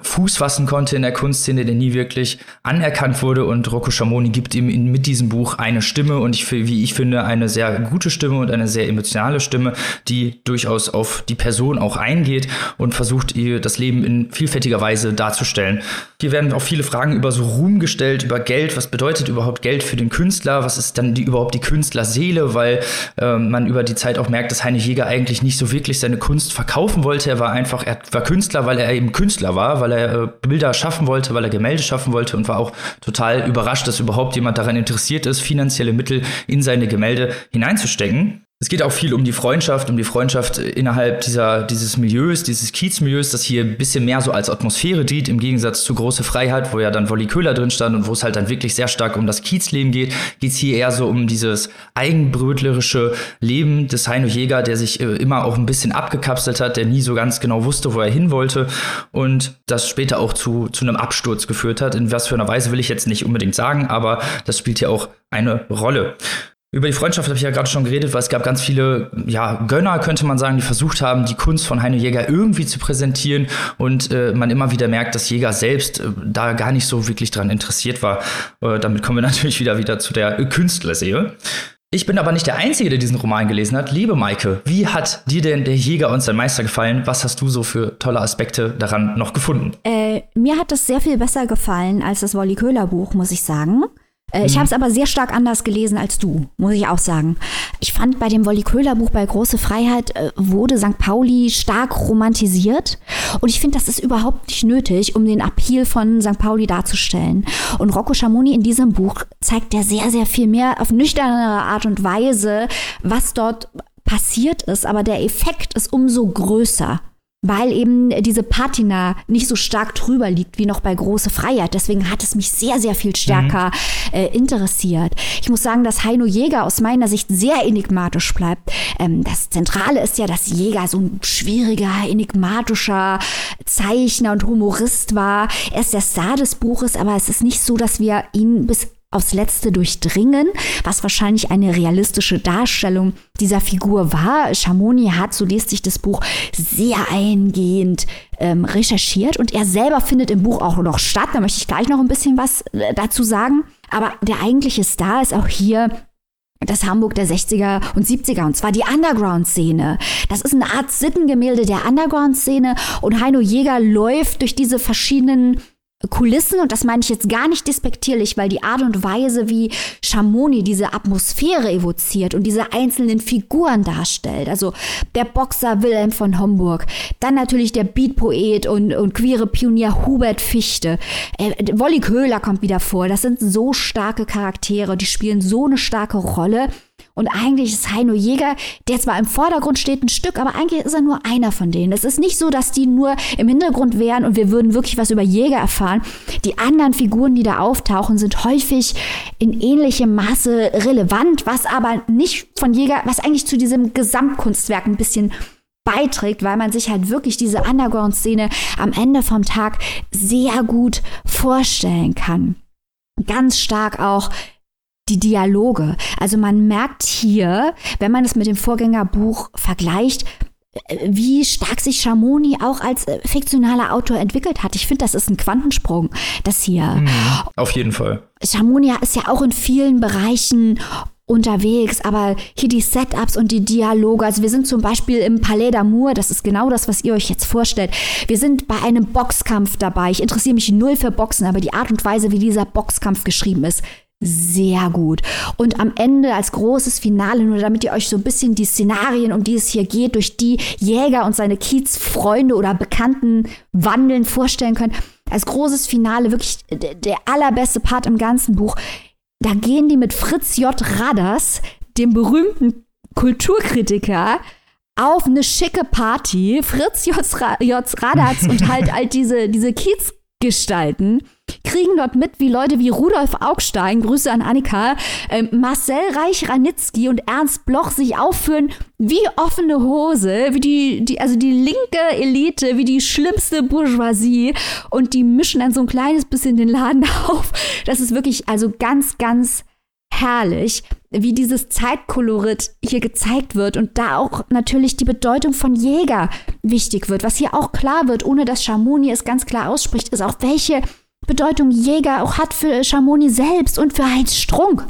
Fuß fassen konnte in der Kunstszene, der nie wirklich anerkannt wurde. Und Rocco Schamoni gibt ihm in, mit diesem Buch eine Stimme und ich, wie ich finde, eine sehr gute Stimme und eine sehr emotionale Stimme, die durchaus auf die Person auch eingeht und versucht, ihr das Leben in vielfältiger Weise darzustellen. Hier werden auch viele Fragen über so Ruhm gestellt, über Geld. Was bedeutet überhaupt Geld für den Künstler? Was ist dann die, überhaupt die Künstlerseele? Weil äh, man über die Zeit auch merkt, dass Heine Jäger eigentlich nicht so wirklich seine Kunst verkaufen wollte. Er war einfach, er war Künstler, weil er eben Künstler war, weil er äh, Bilder schaffen wollte, weil er Gemälde schaffen wollte und war auch total überrascht, dass überhaupt jemand daran interessiert ist, finanzielle Mittel in seine Gemälde hineinzustecken. Es geht auch viel um die Freundschaft, um die Freundschaft innerhalb dieser, dieses Milieus, dieses Kiezmilieus, das hier ein bisschen mehr so als Atmosphäre dient, im Gegensatz zu Große Freiheit, wo ja dann Wolli Köhler drin stand und wo es halt dann wirklich sehr stark um das Kiezleben geht, geht es hier eher so um dieses eigenbrötlerische Leben des Heino Jäger, der sich äh, immer auch ein bisschen abgekapselt hat, der nie so ganz genau wusste, wo er hin wollte und das später auch zu, zu einem Absturz geführt hat. In was für einer Weise will ich jetzt nicht unbedingt sagen, aber das spielt hier auch eine Rolle. Über die Freundschaft habe ich ja gerade schon geredet, weil es gab ganz viele ja, Gönner, könnte man sagen, die versucht haben, die Kunst von Heino Jäger irgendwie zu präsentieren und äh, man immer wieder merkt, dass Jäger selbst äh, da gar nicht so wirklich dran interessiert war. Äh, damit kommen wir natürlich wieder wieder zu der Künstlerseele. Ich bin aber nicht der Einzige, der diesen Roman gelesen hat. Liebe Maike, wie hat dir denn der Jäger und sein Meister gefallen? Was hast du so für tolle Aspekte daran noch gefunden? Äh, mir hat es sehr viel besser gefallen als das Wolli Köhler Buch, muss ich sagen. Äh, ich mhm. habe es aber sehr stark anders gelesen als du, muss ich auch sagen. Ich fand bei dem Wolli Köhler Buch bei Große Freiheit äh, wurde St. Pauli stark romantisiert und ich finde, das ist überhaupt nicht nötig, um den Appeal von St. Pauli darzustellen. Und Rocco Schamoni in diesem Buch zeigt ja sehr, sehr viel mehr auf nüchternere Art und Weise, was dort passiert ist, aber der Effekt ist umso größer weil eben diese Patina nicht so stark drüber liegt wie noch bei Große Freiheit. Deswegen hat es mich sehr, sehr viel stärker mhm. äh, interessiert. Ich muss sagen, dass Heino Jäger aus meiner Sicht sehr enigmatisch bleibt. Ähm, das Zentrale ist ja, dass Jäger so ein schwieriger, enigmatischer Zeichner und Humorist war. Er ist der Star des Buches, aber es ist nicht so, dass wir ihn bis aufs Letzte durchdringen, was wahrscheinlich eine realistische Darstellung dieser Figur war. Chamonix hat, so liest sich das Buch, sehr eingehend ähm, recherchiert und er selber findet im Buch auch noch statt. Da möchte ich gleich noch ein bisschen was äh, dazu sagen. Aber der eigentliche Star ist auch hier das Hamburg der 60er und 70er, und zwar die Underground-Szene. Das ist eine Art Sittengemälde der Underground-Szene und Heino Jäger läuft durch diese verschiedenen Kulissen, und das meine ich jetzt gar nicht despektierlich, weil die Art und Weise, wie Chamonix diese Atmosphäre evoziert und diese einzelnen Figuren darstellt, also der Boxer Wilhelm von Homburg, dann natürlich der Beatpoet und, und queere Pionier Hubert Fichte, äh, Wolli Köhler kommt wieder vor, das sind so starke Charaktere, die spielen so eine starke Rolle und eigentlich ist Heino Jäger, der zwar im Vordergrund steht, ein Stück, aber eigentlich ist er nur einer von denen. Es ist nicht so, dass die nur im Hintergrund wären und wir würden wirklich was über Jäger erfahren. Die anderen Figuren, die da auftauchen, sind häufig in ähnlichem Maße relevant, was aber nicht von Jäger, was eigentlich zu diesem Gesamtkunstwerk ein bisschen beiträgt, weil man sich halt wirklich diese Underground-Szene am Ende vom Tag sehr gut vorstellen kann. Ganz stark auch die Dialoge. Also man merkt hier, wenn man es mit dem Vorgängerbuch vergleicht, äh, wie stark sich Chamonix auch als äh, fiktionaler Autor entwickelt hat. Ich finde, das ist ein Quantensprung, das hier. Mhm, auf jeden Fall. Chamonix ist ja auch in vielen Bereichen unterwegs, aber hier die Setups und die Dialoge. Also wir sind zum Beispiel im Palais d'Amour, das ist genau das, was ihr euch jetzt vorstellt. Wir sind bei einem Boxkampf dabei. Ich interessiere mich null für Boxen, aber die Art und Weise, wie dieser Boxkampf geschrieben ist, sehr gut. Und am Ende als großes Finale, nur damit ihr euch so ein bisschen die Szenarien, um die es hier geht, durch die Jäger und seine Kiezfreunde oder Bekannten wandeln, vorstellen könnt. Als großes Finale wirklich der allerbeste Part im ganzen Buch. Da gehen die mit Fritz J. Radders, dem berühmten Kulturkritiker, auf eine schicke Party. Fritz J. Radatz und halt all diese, diese Kiezgestalten kriegen dort mit, wie Leute wie Rudolf Augstein, Grüße an Annika, äh, Marcel Reich-Ranitzky und Ernst Bloch sich aufführen wie offene Hose, wie die, die, also die linke Elite, wie die schlimmste Bourgeoisie und die mischen dann so ein kleines bisschen den Laden auf. Das ist wirklich also ganz, ganz herrlich, wie dieses Zeitkolorit hier gezeigt wird und da auch natürlich die Bedeutung von Jäger wichtig wird. Was hier auch klar wird, ohne dass Chamonix es ganz klar ausspricht, ist auch, welche Bedeutung Jäger auch hat für Chamonix selbst und für Heinz Strunk.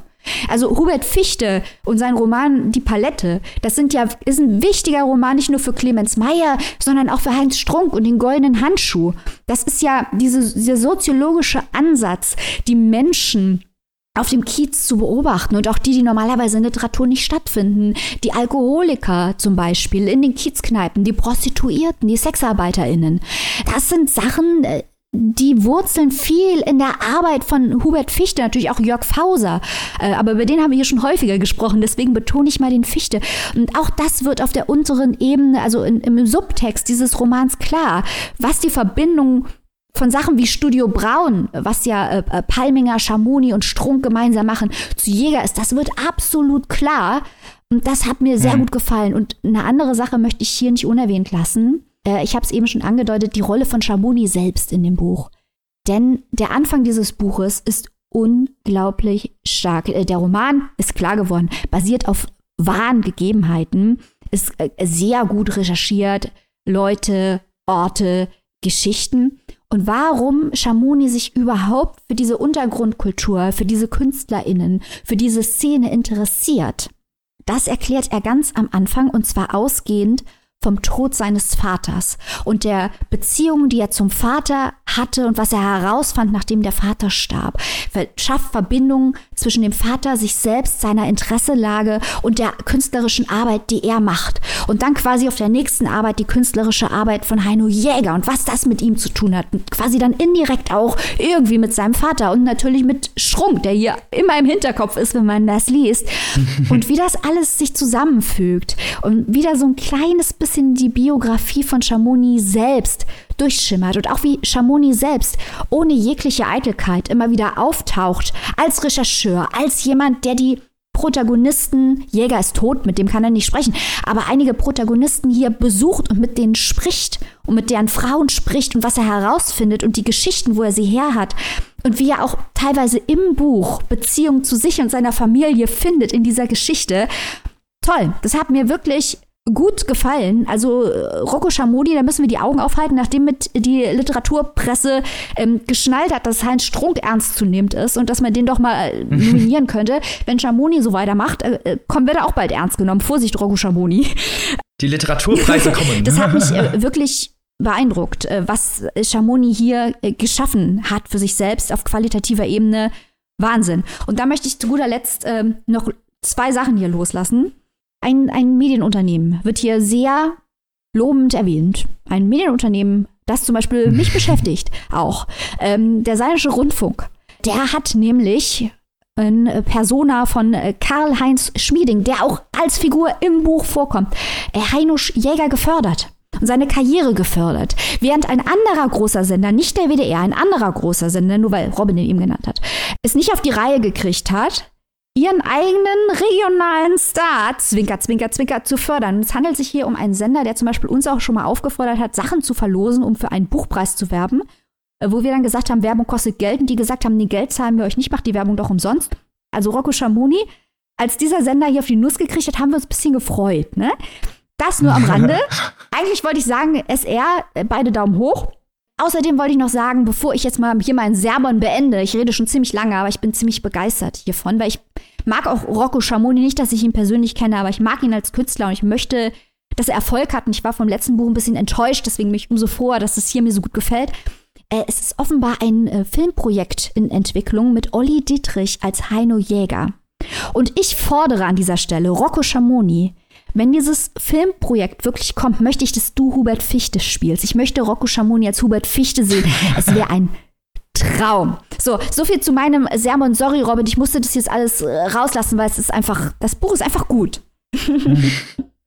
Also Hubert Fichte und sein Roman Die Palette, das sind ja, ist ein wichtiger Roman nicht nur für Clemens Meyer, sondern auch für Heinz Strunk und den goldenen Handschuh. Das ist ja diese, dieser soziologische Ansatz, die Menschen auf dem Kiez zu beobachten und auch die, die normalerweise in Literatur nicht stattfinden. Die Alkoholiker zum Beispiel in den Kiezkneipen, die Prostituierten, die SexarbeiterInnen. Das sind Sachen, äh, die wurzeln viel in der Arbeit von Hubert Fichte, natürlich auch Jörg Fauser. Äh, aber über den haben wir hier schon häufiger gesprochen, deswegen betone ich mal den Fichte. Und auch das wird auf der unteren Ebene, also in, im Subtext dieses Romans klar, was die Verbindung von Sachen wie Studio Braun, was ja äh, äh, Palminger, Schamoni und Strunk gemeinsam machen, zu Jäger ist, das wird absolut klar. Und das hat mir sehr ja. gut gefallen. Und eine andere Sache möchte ich hier nicht unerwähnt lassen. Äh, ich habe es eben schon angedeutet, die Rolle von Schamoni selbst in dem Buch. Denn der Anfang dieses Buches ist unglaublich stark. Äh, der Roman ist klar geworden, basiert auf wahren Gegebenheiten, ist äh, sehr gut recherchiert, Leute, Orte, Geschichten und warum Schamoni sich überhaupt für diese Untergrundkultur, für diese KünstlerInnen, für diese Szene interessiert. Das erklärt er ganz am Anfang und zwar ausgehend vom Tod seines Vaters und der Beziehung, die er zum Vater hatte und was er herausfand, nachdem der Vater starb. Schafft Verbindungen zwischen dem Vater, sich selbst, seiner Interesselage und der künstlerischen Arbeit, die er macht. Und dann quasi auf der nächsten Arbeit die künstlerische Arbeit von Heino Jäger und was das mit ihm zu tun hat. Und quasi dann indirekt auch irgendwie mit seinem Vater und natürlich mit Schrunk, der hier immer im Hinterkopf ist, wenn man das liest. und wie das alles sich zusammenfügt und wieder so ein kleines bisschen bisschen die Biografie von Chamonix selbst durchschimmert und auch wie Chamonix selbst ohne jegliche Eitelkeit immer wieder auftaucht als Rechercheur, als jemand, der die Protagonisten, Jäger ist tot, mit dem kann er nicht sprechen, aber einige Protagonisten hier besucht und mit denen spricht und mit deren Frauen spricht und was er herausfindet und die Geschichten, wo er sie her hat und wie er auch teilweise im Buch Beziehungen zu sich und seiner Familie findet in dieser Geschichte. Toll, das hat mir wirklich gut gefallen. Also äh, Rocco Schamodi, da müssen wir die Augen aufhalten, nachdem mit die Literaturpresse ähm, geschnallt hat, dass Heinz Strunk ernstzunehmend ist und dass man den doch mal äh, nominieren könnte. Wenn Schamoni so weitermacht, äh, äh, kommen wir da auch bald ernst genommen. Vorsicht, Rocco Schamoni. Die Literaturpreise kommen. das hat mich äh, wirklich beeindruckt, äh, was Schamoni hier geschaffen hat für sich selbst auf qualitativer Ebene. Wahnsinn. Und da möchte ich zu guter Letzt ähm, noch zwei Sachen hier loslassen. Ein, ein Medienunternehmen wird hier sehr lobend erwähnt. Ein Medienunternehmen, das zum Beispiel mich beschäftigt, auch. Ähm, der Seinische Rundfunk. Der hat nämlich ein Persona von äh, Karl-Heinz Schmieding, der auch als Figur im Buch vorkommt, äh, Heinusch Jäger gefördert und seine Karriere gefördert. Während ein anderer großer Sender, nicht der WDR, ein anderer großer Sender, nur weil Robin ihn ihm genannt hat, es nicht auf die Reihe gekriegt hat, ihren eigenen regionalen Star, Zwinker, Zwinker, Zwinker, zu fördern. es handelt sich hier um einen Sender, der zum Beispiel uns auch schon mal aufgefordert hat, Sachen zu verlosen, um für einen Buchpreis zu werben. Äh, wo wir dann gesagt haben, Werbung kostet Geld und die gesagt haben, nee, Geld zahlen wir euch nicht, macht die Werbung doch umsonst. Also Rocco Schamoni, als dieser Sender hier auf die Nuss gekriegt hat, haben wir uns ein bisschen gefreut. Ne? Das nur am Rande. Eigentlich wollte ich sagen, SR, äh, beide Daumen hoch. Außerdem wollte ich noch sagen, bevor ich jetzt mal hier meinen Sermon beende, ich rede schon ziemlich lange, aber ich bin ziemlich begeistert hiervon, weil ich mag auch Rocco Schamoni nicht, dass ich ihn persönlich kenne, aber ich mag ihn als Künstler und ich möchte, dass er Erfolg hat. Und ich war vom letzten Buch ein bisschen enttäuscht, deswegen bin ich umso froher, dass es hier mir so gut gefällt. Äh, es ist offenbar ein äh, Filmprojekt in Entwicklung mit Olli Dietrich als Heino Jäger. Und ich fordere an dieser Stelle Rocco Schamoni, wenn dieses Filmprojekt wirklich kommt, möchte ich, dass du Hubert Fichte spielst. Ich möchte Rocco Schamoni als Hubert Fichte sehen. Es wäre ein Traum. So, so viel zu meinem Sermon. Sorry, Robin, ich musste das jetzt alles äh, rauslassen, weil es ist einfach, das Buch ist einfach gut.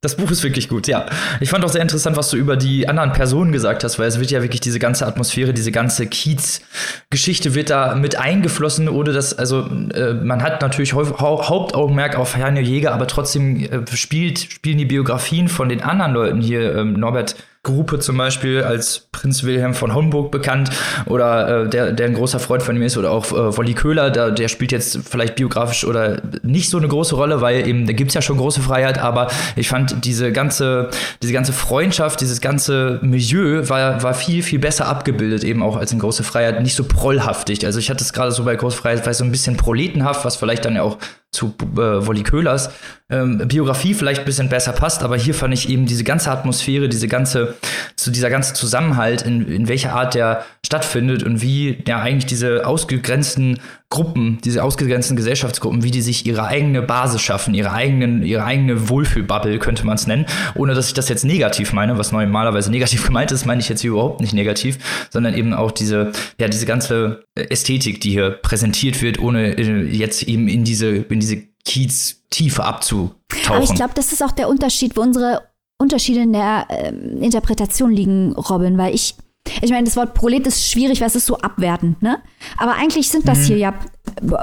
Das Buch ist wirklich gut, ja. Ich fand auch sehr interessant, was du über die anderen Personen gesagt hast, weil es wird ja wirklich diese ganze Atmosphäre, diese ganze Kiez-Geschichte wird da mit eingeflossen, ohne dass, also äh, man hat natürlich hau Hauptaugenmerk auf Herrn Jäger, aber trotzdem äh, spielt, spielen die Biografien von den anderen Leuten hier, ähm, Norbert Gruppe zum Beispiel als Prinz Wilhelm von Homburg bekannt oder äh, der, der ein großer Freund von ihm ist oder auch äh, Wolli Köhler, der, der spielt jetzt vielleicht biografisch oder nicht so eine große Rolle, weil eben da gibt es ja schon große Freiheit, aber ich fand diese ganze, diese ganze Freundschaft, dieses ganze Milieu war, war viel, viel besser abgebildet, eben auch als in Große Freiheit, nicht so prollhaftig. Also ich hatte es gerade so bei Große Freiheit, weil so ein bisschen proletenhaft, was vielleicht dann ja auch zu äh, Wolli Köhlers ähm, Biografie vielleicht ein bisschen besser passt, aber hier fand ich eben diese ganze Atmosphäre, diese ganze, so dieser ganze Zusammenhalt, in, in welcher Art der stattfindet und wie ja eigentlich diese ausgegrenzten Gruppen, diese ausgegrenzten Gesellschaftsgruppen, wie die sich ihre eigene Basis schaffen, ihre eigenen, ihre eigene Wohlfühlbubble, könnte man es nennen, ohne dass ich das jetzt negativ meine, was normalerweise negativ gemeint ist, meine ich jetzt hier überhaupt nicht negativ, sondern eben auch diese, ja, diese ganze Ästhetik, die hier präsentiert wird, ohne äh, jetzt eben in diese, in diese Kiez-Tiefe abzutauchen. Aber ich glaube, das ist auch der Unterschied, wo unsere Unterschiede in der äh, Interpretation liegen, Robin, weil ich, ich meine, das Wort Prolet ist schwierig, weil es ist so abwertend, ne? Aber eigentlich sind das mhm. hier ja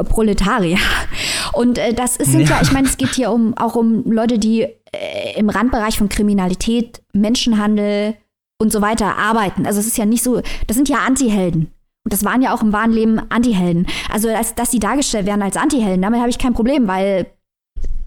Proletarier. Und äh, das ist, sind ja. ja, ich meine, es geht hier um, auch um Leute, die äh, im Randbereich von Kriminalität, Menschenhandel und so weiter arbeiten. Also es ist ja nicht so, das sind ja Antihelden. Und das waren ja auch im wahren Leben Antihelden. Also, dass, dass sie dargestellt werden als Antihelden, damit habe ich kein Problem, weil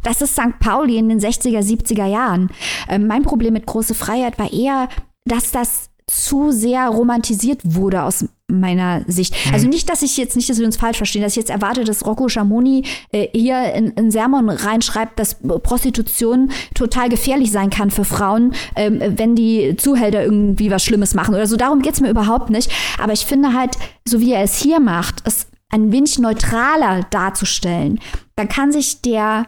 das ist St. Pauli in den 60er, 70er Jahren. Ähm, mein Problem mit Große Freiheit war eher, dass das zu sehr romantisiert wurde aus meiner Sicht. Mhm. Also nicht, dass ich jetzt nicht, dass wir uns falsch verstehen, dass ich jetzt erwarte, dass Rocco Schamoni äh, hier in, in Sermon reinschreibt, dass Prostitution total gefährlich sein kann für Frauen, ähm, wenn die Zuhälter irgendwie was Schlimmes machen oder so. Darum geht's mir überhaupt nicht. Aber ich finde halt, so wie er es hier macht, es ein wenig neutraler darzustellen. Dann kann sich der,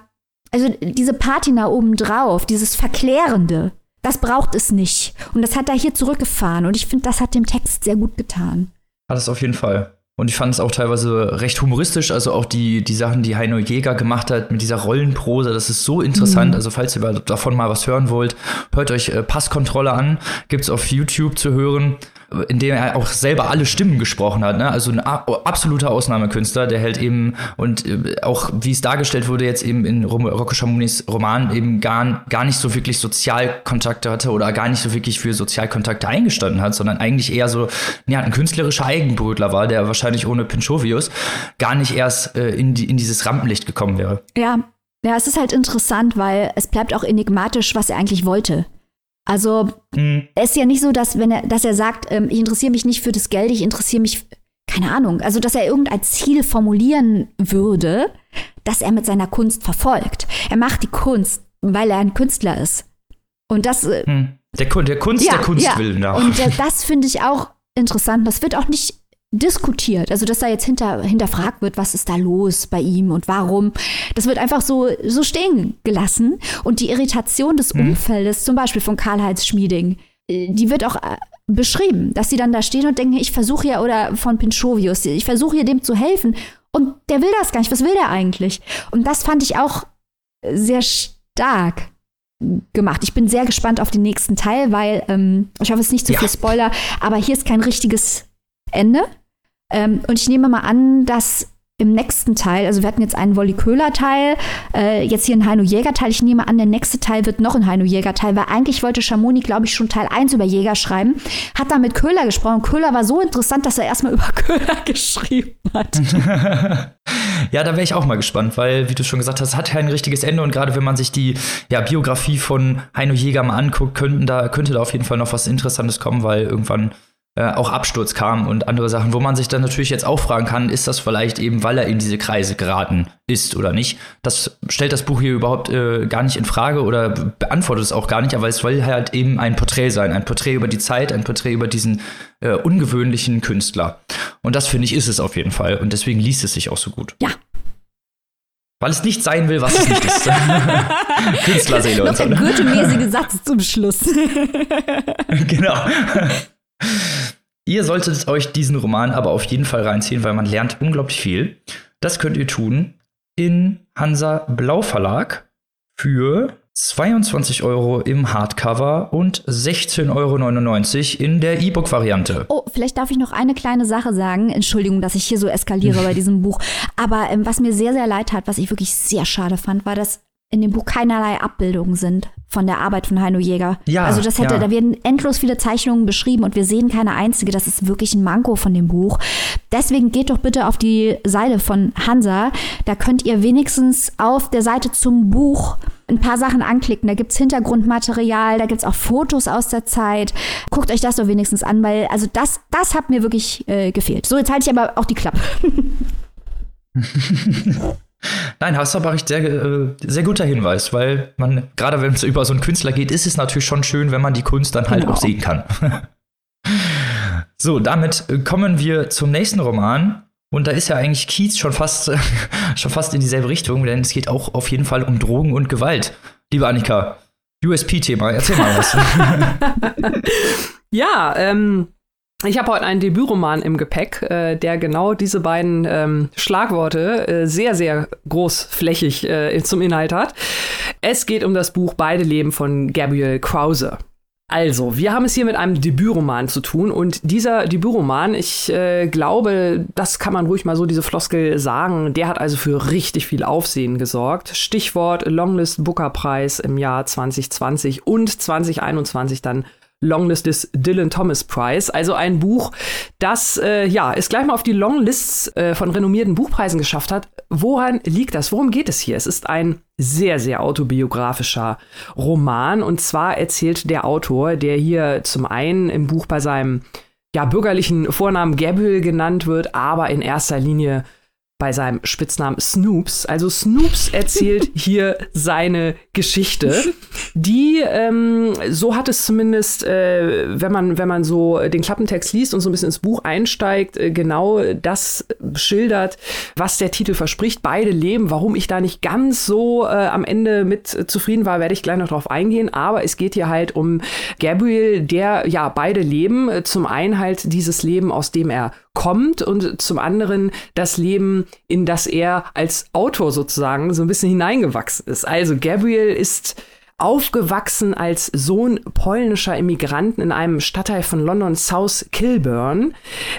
also diese Patina obendrauf, dieses Verklärende, das braucht es nicht. Und das hat er hier zurückgefahren. Und ich finde, das hat dem Text sehr gut getan. Hat es auf jeden Fall. Und ich fand es auch teilweise recht humoristisch, also auch die, die Sachen, die Heino Jäger gemacht hat mit dieser Rollenprose, das ist so interessant. Mhm. Also falls ihr davon mal was hören wollt, hört euch äh, Passkontrolle an, gibt's auf YouTube zu hören in dem er auch selber alle Stimmen gesprochen hat. Ne? Also ein absoluter Ausnahmekünstler, der hält eben und äh, auch wie es dargestellt wurde jetzt eben in Rocco Schamonis Roman eben gar, gar nicht so wirklich Sozialkontakte hatte oder gar nicht so wirklich für Sozialkontakte eingestanden hat, sondern eigentlich eher so ja, ein künstlerischer Eigenbrötler war, der wahrscheinlich ohne Pinchovius gar nicht erst äh, in, die, in dieses Rampenlicht gekommen wäre. Ja, ja, es ist halt interessant, weil es bleibt auch enigmatisch, was er eigentlich wollte. Also mhm. es ist ja nicht so, dass wenn er, dass er sagt, ähm, ich interessiere mich nicht für das Geld, ich interessiere mich, keine Ahnung, also dass er irgendein Ziel formulieren würde, das er mit seiner Kunst verfolgt. Er macht die Kunst, weil er ein Künstler ist. Und das. Mhm. Der, der, Kunst ja, der Kunst ja. will nach. Und äh, das finde ich auch interessant. Das wird auch nicht diskutiert. Also, dass da jetzt hinter, hinterfragt wird, was ist da los bei ihm und warum. Das wird einfach so, so stehen gelassen. Und die Irritation des mhm. Umfeldes, zum Beispiel von Karl-Heinz Schmieding, äh, die wird auch äh, beschrieben, dass sie dann da stehen und denken, ich versuche ja, oder von Pinchovius, ich versuche hier dem zu helfen. Und der will das gar nicht. Was will der eigentlich? Und das fand ich auch sehr stark gemacht. Ich bin sehr gespannt auf den nächsten Teil, weil ähm, ich hoffe, es ist nicht zu ja. viel Spoiler, aber hier ist kein richtiges Ende. Ähm, und ich nehme mal an, dass im nächsten Teil, also wir hatten jetzt einen Wolli Köhler-Teil, äh, jetzt hier einen Heino Jäger-Teil. Ich nehme an, der nächste Teil wird noch ein Heino Jäger-Teil, weil eigentlich wollte Schamoni, glaube ich, schon Teil 1 über Jäger schreiben. Hat dann mit Köhler gesprochen. Köhler war so interessant, dass er erstmal über Köhler geschrieben hat. ja, da wäre ich auch mal gespannt, weil, wie du schon gesagt hast, hat kein richtiges Ende und gerade wenn man sich die ja, Biografie von Heino Jäger mal anguckt, könnten da, könnte da auf jeden Fall noch was Interessantes kommen, weil irgendwann äh, auch Absturz kam und andere Sachen, wo man sich dann natürlich jetzt auch fragen kann, ist das vielleicht eben, weil er in diese Kreise geraten ist oder nicht? Das stellt das Buch hier überhaupt äh, gar nicht in Frage oder beantwortet es auch gar nicht, aber es soll halt eben ein Porträt sein, ein Porträt über die Zeit, ein Porträt über diesen äh, ungewöhnlichen Künstler. Und das finde ich ist es auf jeden Fall und deswegen liest es sich auch so gut. Ja, weil es nicht sein will, was es nicht ist. Künstlerseele und so. Der ne? goethe Satz zum Schluss. genau. Ihr solltet euch diesen Roman aber auf jeden Fall reinziehen, weil man lernt unglaublich viel. Das könnt ihr tun in Hansa Blau Verlag für 22 Euro im Hardcover und 16,99 Euro in der E-Book-Variante. Oh, vielleicht darf ich noch eine kleine Sache sagen. Entschuldigung, dass ich hier so eskaliere bei diesem Buch. Aber ähm, was mir sehr, sehr leid hat, was ich wirklich sehr schade fand, war, dass in dem Buch keinerlei Abbildungen sind von der Arbeit von Heino Jäger. Ja, also das hätte, ja. da werden endlos viele Zeichnungen beschrieben und wir sehen keine einzige. Das ist wirklich ein Manko von dem Buch. Deswegen geht doch bitte auf die Seite von Hansa. Da könnt ihr wenigstens auf der Seite zum Buch ein paar Sachen anklicken. Da gibt's Hintergrundmaterial, da gibt's auch Fotos aus der Zeit. Guckt euch das doch wenigstens an, weil also das, das hat mir wirklich äh, gefehlt. So, jetzt halte ich aber auch die Klappe. Nein, hast du aber recht, sehr, äh, sehr guter Hinweis, weil man, gerade wenn es über so einen Künstler geht, ist es natürlich schon schön, wenn man die Kunst dann halt Genau. auch sehen kann. so, damit äh, kommen wir zum nächsten Roman. Und da ist ja eigentlich Kiez schon fast, schon fast in dieselbe Richtung, denn es geht auch auf jeden Fall um Drogen und Gewalt. Liebe Annika, USP-Thema, erzähl mal was. Ja, ähm, ich habe heute einen Debütroman im Gepäck, äh, der genau diese beiden ähm, Schlagworte äh, sehr, sehr großflächig äh, zum Inhalt hat. Es geht um das Buch Beide Leben von Gabriel Krause. Also, wir haben es hier mit einem Debütroman zu tun und dieser Debütroman, ich äh, glaube, das kann man ruhig mal so diese Floskel sagen, der hat also für richtig viel Aufsehen gesorgt. Stichwort Longlist Booker Preis im Jahr 2020 und 2021 dann Longlist des Dylan Thomas Prize. Also ein Buch, das äh, ja es gleich mal auf die Longlists äh, von renommierten Buchpreisen geschafft hat. Woran liegt das? Worum geht es hier? Es ist ein sehr, sehr autobiografischer Roman. Und zwar erzählt der Autor, der hier zum einen im Buch bei seinem ja, bürgerlichen Vornamen Gabriel genannt wird, aber in erster Linie bei seinem Spitznamen Snoops. Also Snoops erzählt hier seine Geschichte, die, ähm, so hat es zumindest, äh, wenn man wenn man so den Klappentext liest und so ein bisschen ins Buch einsteigt, äh, genau das schildert, was der Titel verspricht. Beide leben. Warum ich da nicht ganz so äh, am Ende mit zufrieden war, werde ich gleich noch drauf eingehen. Aber es geht hier halt um Gabriel, der ja beide leben. Zum einen halt dieses Leben, aus dem er kommt und zum anderen das Leben, in das er als Autor sozusagen so ein bisschen hineingewachsen ist. Also Gabriel ist aufgewachsen als Sohn polnischer Immigranten in einem Stadtteil von London, South Kilburn.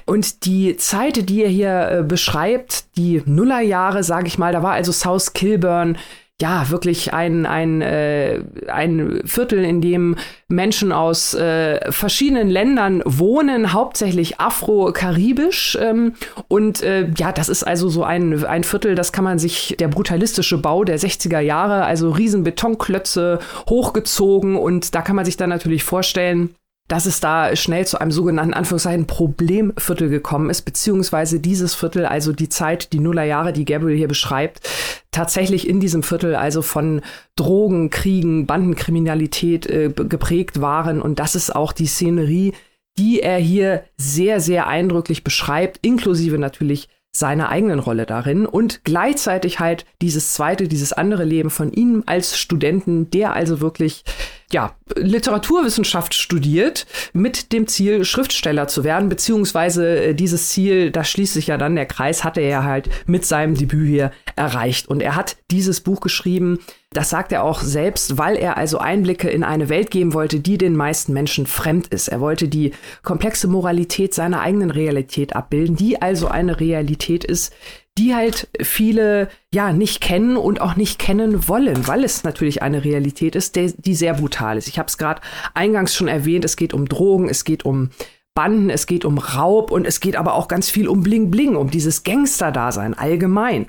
Und die Zeit, die er hier äh, beschreibt, die Nullerjahre, sage ich mal, da war also South Kilburn ja, wirklich ein, ein, äh, ein Viertel, in dem Menschen aus äh, verschiedenen Ländern wohnen, hauptsächlich afro-karibisch. Ähm, und äh, ja, das ist also so ein, ein Viertel, das kann man sich, der brutalistische Bau der 60er Jahre, also riesen Betonklötze hochgezogen. Und da kann man sich dann natürlich vorstellen, dass es da schnell zu einem sogenannten Anführungszeichen Problemviertel gekommen ist, beziehungsweise dieses Viertel, also die Zeit, die Nullerjahre, die Gabriel hier beschreibt, tatsächlich in diesem Viertel also von Drogen, Kriegen, Bandenkriminalität äh, geprägt waren. Und das ist auch die Szenerie, die er hier sehr, sehr eindrücklich beschreibt, inklusive natürlich seiner eigenen Rolle darin und gleichzeitig halt dieses zweite, dieses andere Leben von ihm als Studenten, der also wirklich ja, Literaturwissenschaft studiert mit dem Ziel, Schriftsteller zu werden, beziehungsweise äh, dieses Ziel, da schließt sich ja dann der Kreis, hatte er halt mit seinem Debüt hier erreicht. Und er hat dieses Buch geschrieben, das sagt er auch selbst, weil er also Einblicke in eine Welt geben wollte, die den meisten Menschen fremd ist. Er wollte die komplexe Moralität seiner eigenen Realität abbilden, die also eine Realität ist, die halt viele ja nicht kennen und auch nicht kennen wollen, weil es natürlich eine Realität ist, der, die sehr brutal ist. Ich habe es gerade eingangs schon erwähnt, es geht um Drogen, es geht um Banden, es geht um Raub und es geht aber auch ganz viel um Bling Bling, um dieses Gangster-Dasein allgemein.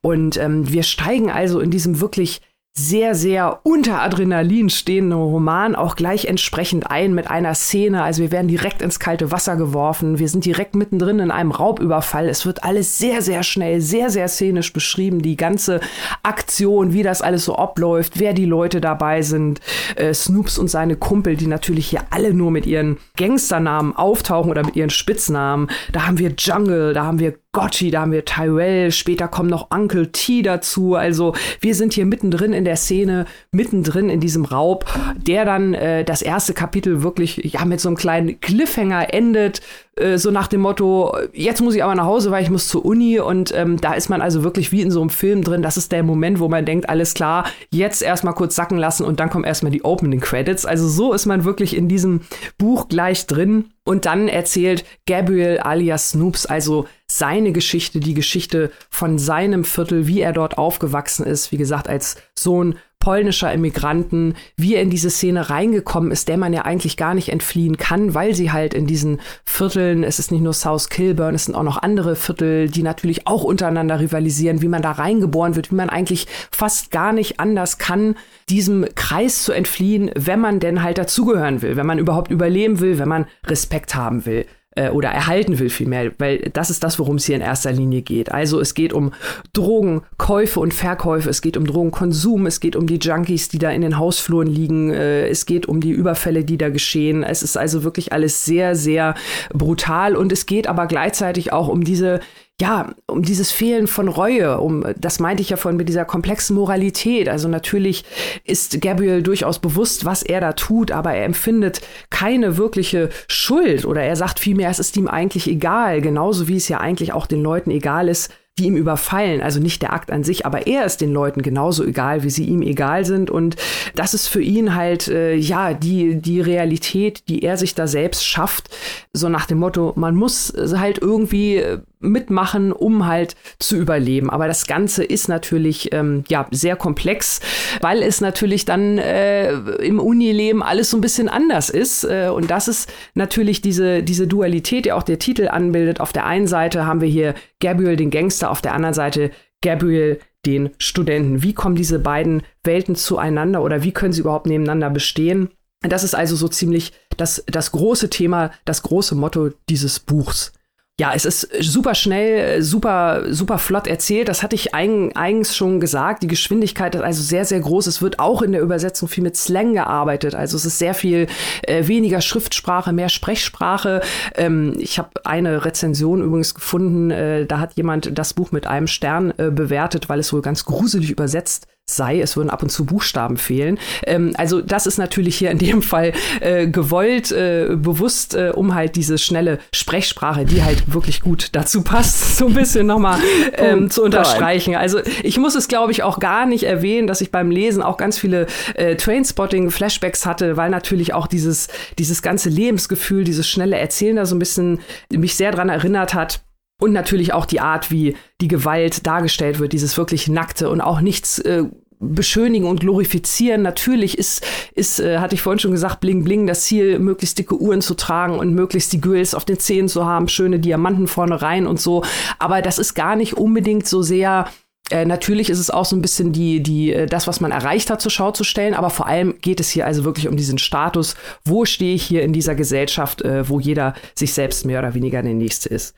Und ähm, wir steigen also in diesem wirklich sehr, sehr unter Adrenalin stehenden Roman auch gleich entsprechend ein mit einer Szene. Also wir werden direkt ins kalte Wasser geworfen. Wir sind direkt mittendrin in einem Raubüberfall. Es wird alles sehr, sehr schnell, sehr, sehr szenisch beschrieben. Die ganze Aktion, wie das alles so abläuft, wer die Leute dabei sind. Äh, Snoops und seine Kumpel, die natürlich hier alle nur mit ihren Gangsternamen auftauchen oder mit ihren Spitznamen. Da haben wir Jungle, da haben wir Gotchi, da haben wir Tyrell, später kommt noch Uncle T dazu. Also wir sind hier mittendrin in der Szene, mittendrin in diesem Raub, der dann äh, das erste Kapitel wirklich ja mit so einem kleinen Cliffhanger endet, äh, so nach dem Motto, jetzt muss ich aber nach Hause, weil ich muss zur Uni und ähm, da ist man also wirklich wie in so einem Film drin. Das ist der Moment, wo man denkt, alles klar, jetzt erstmal kurz sacken lassen und dann kommen erstmal die Opening Credits. Also so ist man wirklich in diesem Buch gleich drin. Und dann erzählt Gabriel alias Snoops also seine Geschichte, die Geschichte von seinem Viertel, wie er dort aufgewachsen ist, wie gesagt, als Sohn polnischer Immigranten, wie er in diese Szene reingekommen ist, der man ja eigentlich gar nicht entfliehen kann, weil sie halt in diesen Vierteln, es ist nicht nur South Kilburn, es sind auch noch andere Viertel, die natürlich auch untereinander rivalisieren, wie man da reingeboren wird, wie man eigentlich fast gar nicht anders kann, diesem Kreis zu entfliehen, wenn man denn halt dazugehören will, wenn man überhaupt überleben will, wenn man Respekt haben will äh, oder erhalten will vielmehr, weil das ist das, worum es hier in erster Linie geht. Also es geht um Drogenkäufe und Verkäufe, es geht um Drogenkonsum, es geht um die Junkies, die da in den Hausfluren liegen, äh, es geht um die Überfälle, die da geschehen. Es ist also wirklich alles sehr, sehr brutal und es geht aber gleichzeitig auch um diese ja, um dieses Fehlen von Reue, um, das meinte ich ja vorhin mit dieser komplexen Moralität. Also natürlich ist Gabriel durchaus bewusst, was er da tut, aber er empfindet keine wirkliche Schuld oder er sagt vielmehr, es ist ihm eigentlich egal, genauso wie es ja eigentlich auch den Leuten egal ist, die ihm überfallen. Also nicht der Akt an sich, aber er ist den Leuten genauso egal, wie sie ihm egal sind. Und das ist für ihn halt, äh, ja, die, die Realität, die er sich da selbst schafft. So nach dem Motto, man muss halt irgendwie äh, mitmachen, um halt zu überleben. Aber das Ganze ist natürlich ähm, ja sehr komplex, weil es natürlich dann äh, im Unileben alles so ein bisschen anders ist. Äh, und das ist natürlich diese, diese Dualität, die auch der Titel anbildet. Auf der einen Seite haben wir hier Gabriel den Gangster, auf der anderen Seite Gabriel den Studenten. Wie kommen diese beiden Welten zueinander oder wie können sie überhaupt nebeneinander bestehen? Das ist also so ziemlich das, das große Thema, das große Motto dieses Buchs ja, es ist super schnell, super, super flott erzählt. Das hatte ich eigens schon gesagt. Die Geschwindigkeit ist also sehr, sehr groß. Es wird auch in der Übersetzung viel mit Slang gearbeitet. Also es ist sehr viel äh, weniger Schriftsprache, mehr Sprechsprache. Ähm, ich habe eine Rezension übrigens gefunden. Äh, da hat jemand das Buch mit einem Stern äh, bewertet, weil es wohl ganz gruselig übersetzt sei. Es würden ab und zu Buchstaben fehlen. Ähm, also das ist natürlich hier in dem Fall äh, gewollt, äh, bewusst, äh, um halt diese schnelle Sprechsprache, die halt wirklich gut dazu passt, so ein bisschen nochmal ähm, oh, zu unterstreichen. Also ich muss es, glaube ich, auch gar nicht erwähnen, dass ich beim Lesen auch ganz viele äh, Trainspotting-Flashbacks hatte, weil natürlich auch dieses, dieses ganze Lebensgefühl, dieses schnelle Erzählen da so ein bisschen mich sehr dran erinnert hat. Und natürlich auch die Art, wie die Gewalt dargestellt wird, dieses wirklich nackte und auch nichts äh, beschönigen und glorifizieren. Natürlich ist, ist äh, hatte ich vorhin schon gesagt, Bling Bling das Ziel, möglichst dicke Uhren zu tragen und möglichst die Grills auf den Zähnen zu haben, schöne Diamanten vorne rein und so. Aber das ist gar nicht unbedingt so sehr äh, natürlich ist es auch so ein bisschen die, die, äh, das, was man erreicht hat, zur Schau zu stellen, aber vor allem geht es hier also wirklich um diesen Status, wo stehe ich hier in dieser Gesellschaft, äh, wo jeder sich selbst mehr oder weniger der Nächste ist.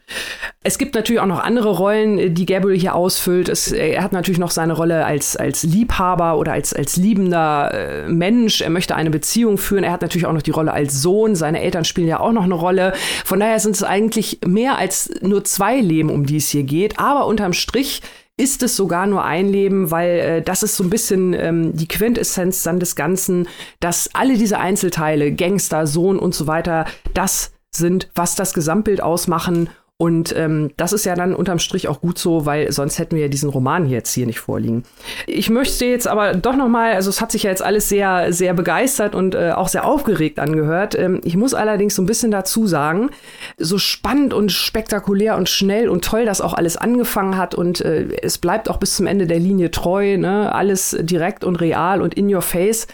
Es gibt natürlich auch noch andere Rollen, äh, die Gabriel hier ausfüllt. Es, er hat natürlich noch seine Rolle als, als Liebhaber oder als, als liebender Mensch. Er möchte eine Beziehung führen. Er hat natürlich auch noch die Rolle als Sohn. Seine Eltern spielen ja auch noch eine Rolle. Von daher sind es eigentlich mehr als nur zwei Leben, um die es hier geht. Aber unterm Strich ist es sogar nur ein Leben, weil äh, das ist so ein bisschen ähm, die Quintessenz dann des Ganzen, dass alle diese Einzelteile, Gangster, Sohn und so weiter, das sind, was das Gesamtbild ausmachen und ähm, das ist ja dann unterm Strich auch gut so, weil sonst hätten wir ja diesen Roman jetzt hier nicht vorliegen. Ich möchte jetzt aber doch noch mal, also es hat sich ja jetzt alles sehr, sehr begeistert und äh, auch sehr aufgeregt angehört. Ähm, ich muss allerdings so ein bisschen dazu sagen, so spannend und spektakulär und schnell und toll das auch alles angefangen hat und äh, es bleibt auch bis zum Ende der Linie treu, ne? alles direkt und real und in your face.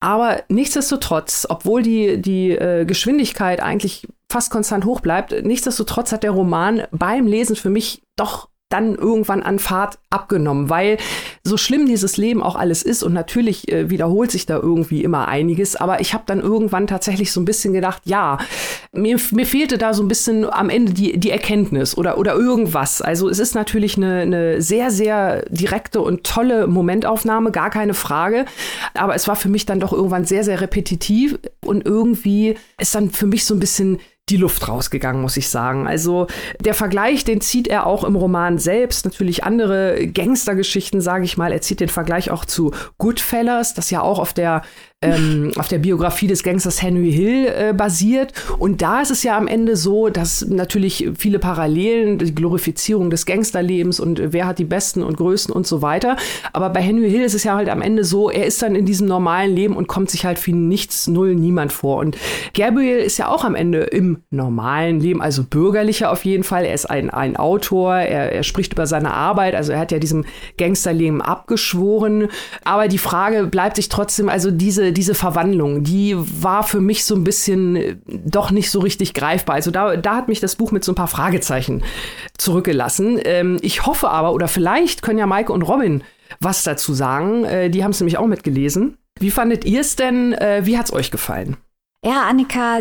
Aber nichtsdestotrotz, obwohl die, die äh, Geschwindigkeit eigentlich fast konstant hoch bleibt, nichtsdestotrotz hat der Roman beim Lesen für mich doch dann irgendwann an Fahrt abgenommen, weil so schlimm dieses Leben auch alles ist und natürlich äh, wiederholt sich da irgendwie immer einiges, aber ich habe dann irgendwann tatsächlich so ein bisschen gedacht, ja, mir, mir fehlte da so ein bisschen am Ende die, die Erkenntnis oder, oder irgendwas. Also es ist natürlich eine, eine sehr, sehr direkte und tolle Momentaufnahme, gar keine Frage, aber es war für mich dann doch irgendwann sehr, sehr repetitiv und irgendwie ist dann für mich so ein bisschen die Luft rausgegangen, muss ich sagen. Also der Vergleich, den zieht er auch im Roman selbst. Natürlich andere Gangstergeschichten, sage ich mal. Er zieht den Vergleich auch zu Goodfellas, das ja auch auf der ähm, auf der Biografie des Gangsters Henry Hill äh, basiert. Und da ist es ja am Ende so, dass natürlich viele Parallelen, die Glorifizierung des Gangsterlebens und wer hat die besten und größten und so weiter. Aber bei Henry Hill ist es ja halt am Ende so, er ist dann in diesem normalen Leben und kommt sich halt für nichts, null, niemand vor. Und Gabriel ist ja auch am Ende im normalen Leben, also bürgerlicher auf jeden Fall. Er ist ein, ein Autor, er, er spricht über seine Arbeit, also er hat ja diesem Gangsterleben abgeschworen. Aber die Frage bleibt sich trotzdem, also diese, diese Verwandlung, die war für mich so ein bisschen äh, doch nicht so richtig greifbar. Also da, da hat mich das Buch mit so ein paar Fragezeichen zurückgelassen. Ähm, ich hoffe aber, oder vielleicht können ja Maike und Robin was dazu sagen. Äh, die haben es nämlich auch mitgelesen. Wie fandet ihr es denn? Äh, wie hat es euch gefallen? Ja, Annika,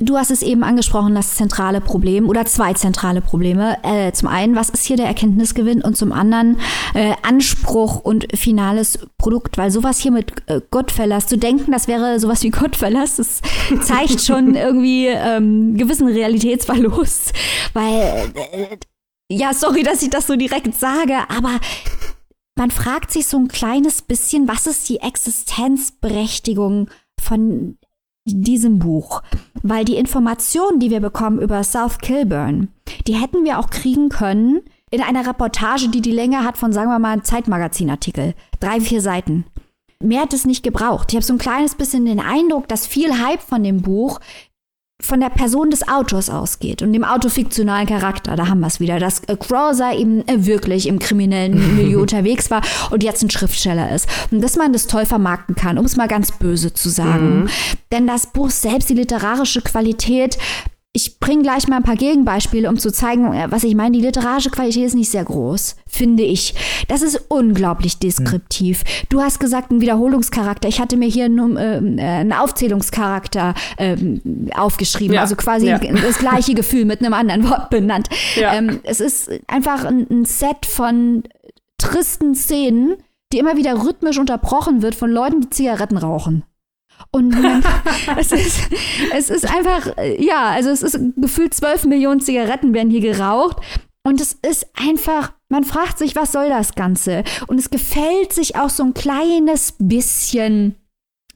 Du hast es eben angesprochen, das zentrale Problem oder zwei zentrale Probleme. Äh, zum einen, was ist hier der Erkenntnisgewinn? Und zum anderen äh, Anspruch und finales Produkt, weil sowas hier mit äh, Gottfellas, zu denken, das wäre sowas wie Gottfellas, das zeigt schon irgendwie ähm, gewissen Realitätsverlust, weil äh, ja, sorry, dass ich das so direkt sage, aber man fragt sich so ein kleines bisschen, was ist die Existenzberechtigung von diesem Buch, weil die Informationen, die wir bekommen über South Kilburn, die hätten wir auch kriegen können in einer Reportage, die die Länge hat von, sagen wir mal, Zeitmagazinartikel. Drei, vier Seiten. Mehr hat es nicht gebraucht. Ich habe so ein kleines bisschen den Eindruck, dass viel Hype von dem Buch von der Person des Autors ausgeht und dem autofiktionalen Charakter. Da haben wir es wieder, dass äh, Crawser eben äh, wirklich im kriminellen Milieu unterwegs war und jetzt ein Schriftsteller ist. Und dass man das toll vermarkten kann, um es mal ganz böse zu sagen. Mhm. Denn das Buch selbst, die literarische Qualität, ich bringe gleich mal ein paar Gegenbeispiele, um zu zeigen, äh, was ich meine. Die literarische Qualität ist nicht sehr groß, finde ich. Das ist unglaublich deskriptiv. Hm. Du hast gesagt, ein Wiederholungscharakter. Ich hatte mir hier einen, äh, einen Aufzählungscharakter äh, aufgeschrieben, ja. also quasi ja. das gleiche Gefühl mit einem anderen Wort benannt. Ja. Ähm, es ist einfach ein, ein Set von tristen Szenen, die immer wieder rhythmisch unterbrochen wird von Leuten, die Zigaretten rauchen. Und man, es, ist, es ist einfach, ja, also es ist gefühlt zwölf Millionen Zigaretten werden hier geraucht. Und es ist einfach, man fragt sich, was soll das Ganze? Und es gefällt sich auch so ein kleines bisschen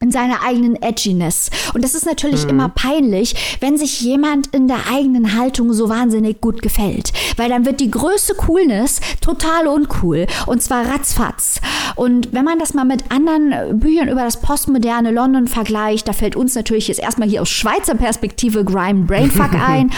in seiner eigenen Edginess. Und das ist natürlich mhm. immer peinlich, wenn sich jemand in der eigenen Haltung so wahnsinnig gut gefällt. Weil dann wird die größte Coolness total uncool. Und zwar ratzfatz. Und wenn man das mal mit anderen Büchern über das postmoderne London vergleicht, da fällt uns natürlich jetzt erstmal hier aus Schweizer Perspektive Grime Brainfuck ein.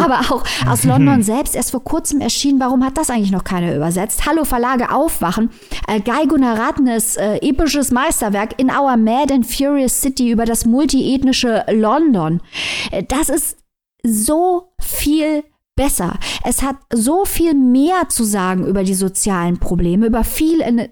aber auch aus London selbst erst vor kurzem erschienen. Warum hat das eigentlich noch keiner übersetzt? Hallo Verlage aufwachen. Äh, Guy Gunnar Ratnes äh, episches Meisterwerk In Our Mad and Furious City über das multiethnische London. Das ist so viel besser. Es hat so viel mehr zu sagen über die sozialen Probleme, über viel, eine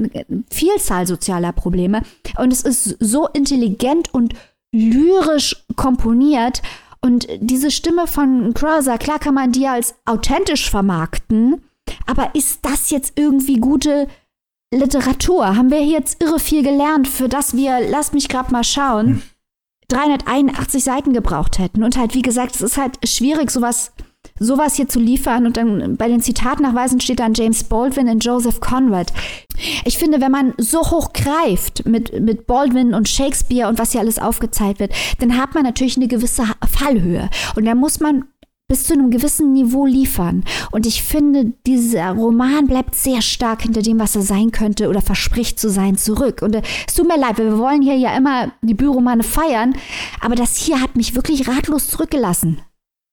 Vielzahl sozialer Probleme. Und es ist so intelligent und lyrisch komponiert. Und diese Stimme von Crowser, klar kann man die als authentisch vermarkten, aber ist das jetzt irgendwie gute Literatur haben wir jetzt irre viel gelernt, für das wir, lasst mich gerade mal schauen, 381 Seiten gebraucht hätten. Und halt, wie gesagt, es ist halt schwierig, sowas, sowas hier zu liefern. Und dann bei den Zitatnachweisen steht dann James Baldwin und Joseph Conrad. Ich finde, wenn man so hoch greift mit, mit Baldwin und Shakespeare und was hier alles aufgezeigt wird, dann hat man natürlich eine gewisse Fallhöhe. Und dann muss man bis zu einem gewissen Niveau liefern. Und ich finde, dieser Roman bleibt sehr stark hinter dem, was er sein könnte oder verspricht zu sein, zurück. Und äh, es tut mir leid, wir wollen hier ja immer die Büromane feiern, aber das hier hat mich wirklich ratlos zurückgelassen.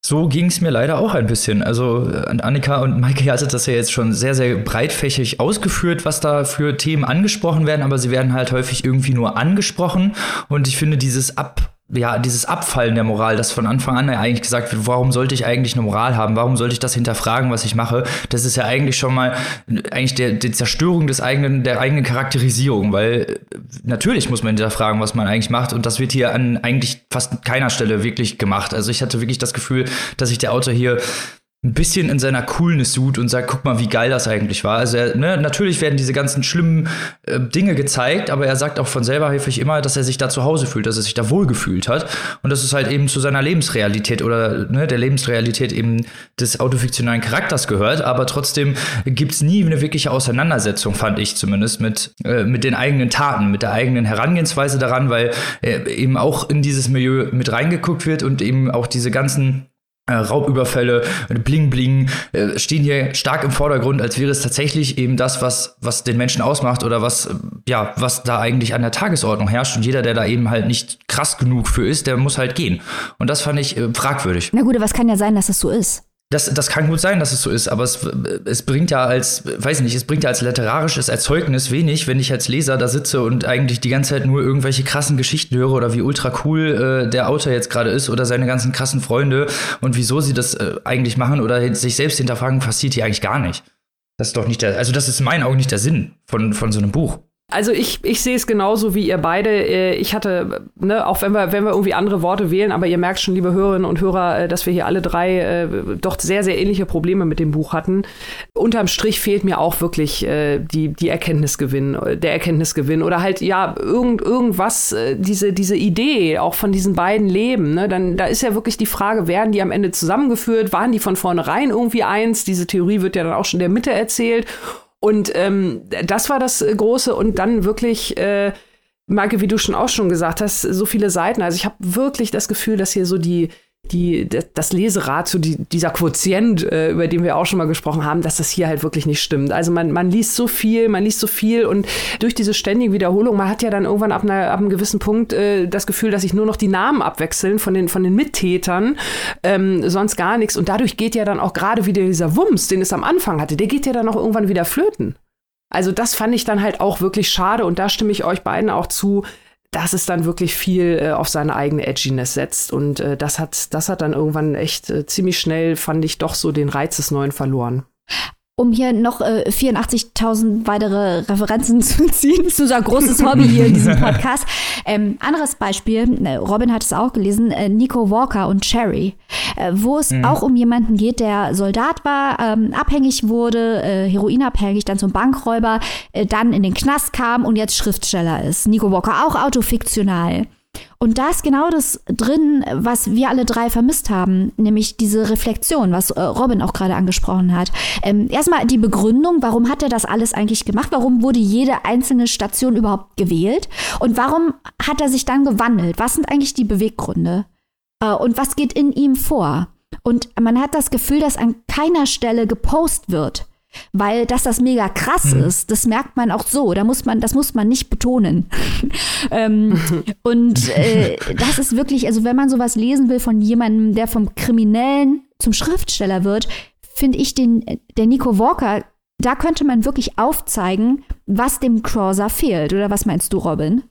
So ging es mir leider auch ein bisschen. Also Annika und Maike hattet das ja jetzt schon sehr, sehr breitfächig ausgeführt, was da für Themen angesprochen werden, aber sie werden halt häufig irgendwie nur angesprochen. Und ich finde dieses Ab ja, dieses Abfallen der Moral, das von Anfang an eigentlich gesagt wird, warum sollte ich eigentlich eine Moral haben? Warum sollte ich das hinterfragen, was ich mache? Das ist ja eigentlich schon mal eigentlich der, die Zerstörung des eigenen, der eigenen Charakterisierung, weil natürlich muss man hinterfragen, was man eigentlich macht und das wird hier an eigentlich fast keiner Stelle wirklich gemacht. Also ich hatte wirklich das Gefühl, dass sich der Autor hier ein bisschen in seiner Coolness sucht und sagt, guck mal, wie geil das eigentlich war. Also er, ne, natürlich werden diese ganzen schlimmen äh, Dinge gezeigt, aber er sagt auch von selber häufig immer, dass er sich da zu Hause fühlt, dass er sich da wohlgefühlt hat. Und das ist halt eben zu seiner Lebensrealität oder ne, der Lebensrealität eben des autofiktionalen Charakters gehört. Aber trotzdem gibt's nie eine wirkliche Auseinandersetzung, fand ich zumindest, mit, äh, mit den eigenen Taten, mit der eigenen Herangehensweise daran, weil äh, eben auch in dieses Milieu mit reingeguckt wird und eben auch diese ganzen äh, Raubüberfälle, Bling Bling äh, stehen hier stark im Vordergrund, als wäre es tatsächlich eben das, was, was den Menschen ausmacht oder was, äh, ja, was da eigentlich an der Tagesordnung herrscht. Und jeder, der da eben halt nicht krass genug für ist, der muss halt gehen. Und das fand ich äh, fragwürdig. Na gut, aber es kann ja sein, dass es so ist. Das, das kann gut sein, dass es so ist, aber es, es bringt ja als, weiß nicht, es bringt ja als literarisches Erzeugnis wenig, wenn ich als Leser da sitze und eigentlich die ganze Zeit nur irgendwelche krassen Geschichten höre oder wie ultra cool äh, der Autor jetzt gerade ist oder seine ganzen krassen Freunde und wieso sie das äh, eigentlich machen oder sich selbst hinterfragen, passiert hier eigentlich gar nicht. Das ist doch nicht der, also das ist in meinen Augen nicht der Sinn von, von so einem Buch. Also ich, ich sehe es genauso wie ihr beide. Äh, ich hatte, ne, auch wenn wir, wenn wir irgendwie andere Worte wählen, aber ihr merkt schon, liebe Hörerinnen und Hörer, äh, dass wir hier alle drei äh, doch sehr, sehr ähnliche Probleme mit dem Buch hatten. Unterm Strich fehlt mir auch wirklich äh, die, die Erkenntnisgewinn, der Erkenntnisgewinn oder halt, ja, irgend, irgendwas, äh, diese, diese Idee auch von diesen beiden Leben. Ne? Dann, da ist ja wirklich die Frage, werden die am Ende zusammengeführt? Waren die von vornherein irgendwie eins? Diese Theorie wird ja dann auch schon der Mitte erzählt. Und ähm, das war das Große. Und dann wirklich, äh, Marke, wie du schon auch schon gesagt hast, so viele Seiten. Also ich habe wirklich das Gefühl, dass hier so die, die, das Leserad, so die, dieser Quotient, äh, über den wir auch schon mal gesprochen haben, dass das hier halt wirklich nicht stimmt. Also man, man liest so viel, man liest so viel und durch diese ständige Wiederholung, man hat ja dann irgendwann ab, einer, ab einem gewissen Punkt äh, das Gefühl, dass sich nur noch die Namen abwechseln von den, von den Mittätern, ähm, sonst gar nichts. Und dadurch geht ja dann auch gerade wieder dieser Wumms, den es am Anfang hatte, der geht ja dann auch irgendwann wieder flöten. Also das fand ich dann halt auch wirklich schade und da stimme ich euch beiden auch zu dass es dann wirklich viel äh, auf seine eigene Edginess setzt. Und äh, das, hat, das hat dann irgendwann echt äh, ziemlich schnell, fand ich, doch so den Reiz des Neuen verloren um hier noch äh, 84.000 weitere Referenzen zu ziehen. Das ist unser großes Hobby hier in diesem Podcast. Ähm, anderes Beispiel, äh, Robin hat es auch gelesen, äh, Nico Walker und Cherry, äh, wo es mhm. auch um jemanden geht, der Soldat war, ähm, abhängig wurde, äh, heroinabhängig, dann zum Bankräuber, äh, dann in den Knast kam und jetzt Schriftsteller ist. Nico Walker auch autofiktional. Und da ist genau das drin, was wir alle drei vermisst haben, nämlich diese Reflexion, was äh, Robin auch gerade angesprochen hat. Ähm, erstmal die Begründung, warum hat er das alles eigentlich gemacht? Warum wurde jede einzelne Station überhaupt gewählt? Und warum hat er sich dann gewandelt? Was sind eigentlich die Beweggründe? Äh, und was geht in ihm vor? Und man hat das Gefühl, dass an keiner Stelle gepostet wird weil dass das mega krass mhm. ist, das merkt man auch so. Da muss man, das muss man nicht betonen. ähm, und äh, das ist wirklich, also wenn man sowas lesen will von jemandem, der vom Kriminellen zum Schriftsteller wird, finde ich den, der Nico Walker, da könnte man wirklich aufzeigen, was dem Crosser fehlt. Oder was meinst du, Robin?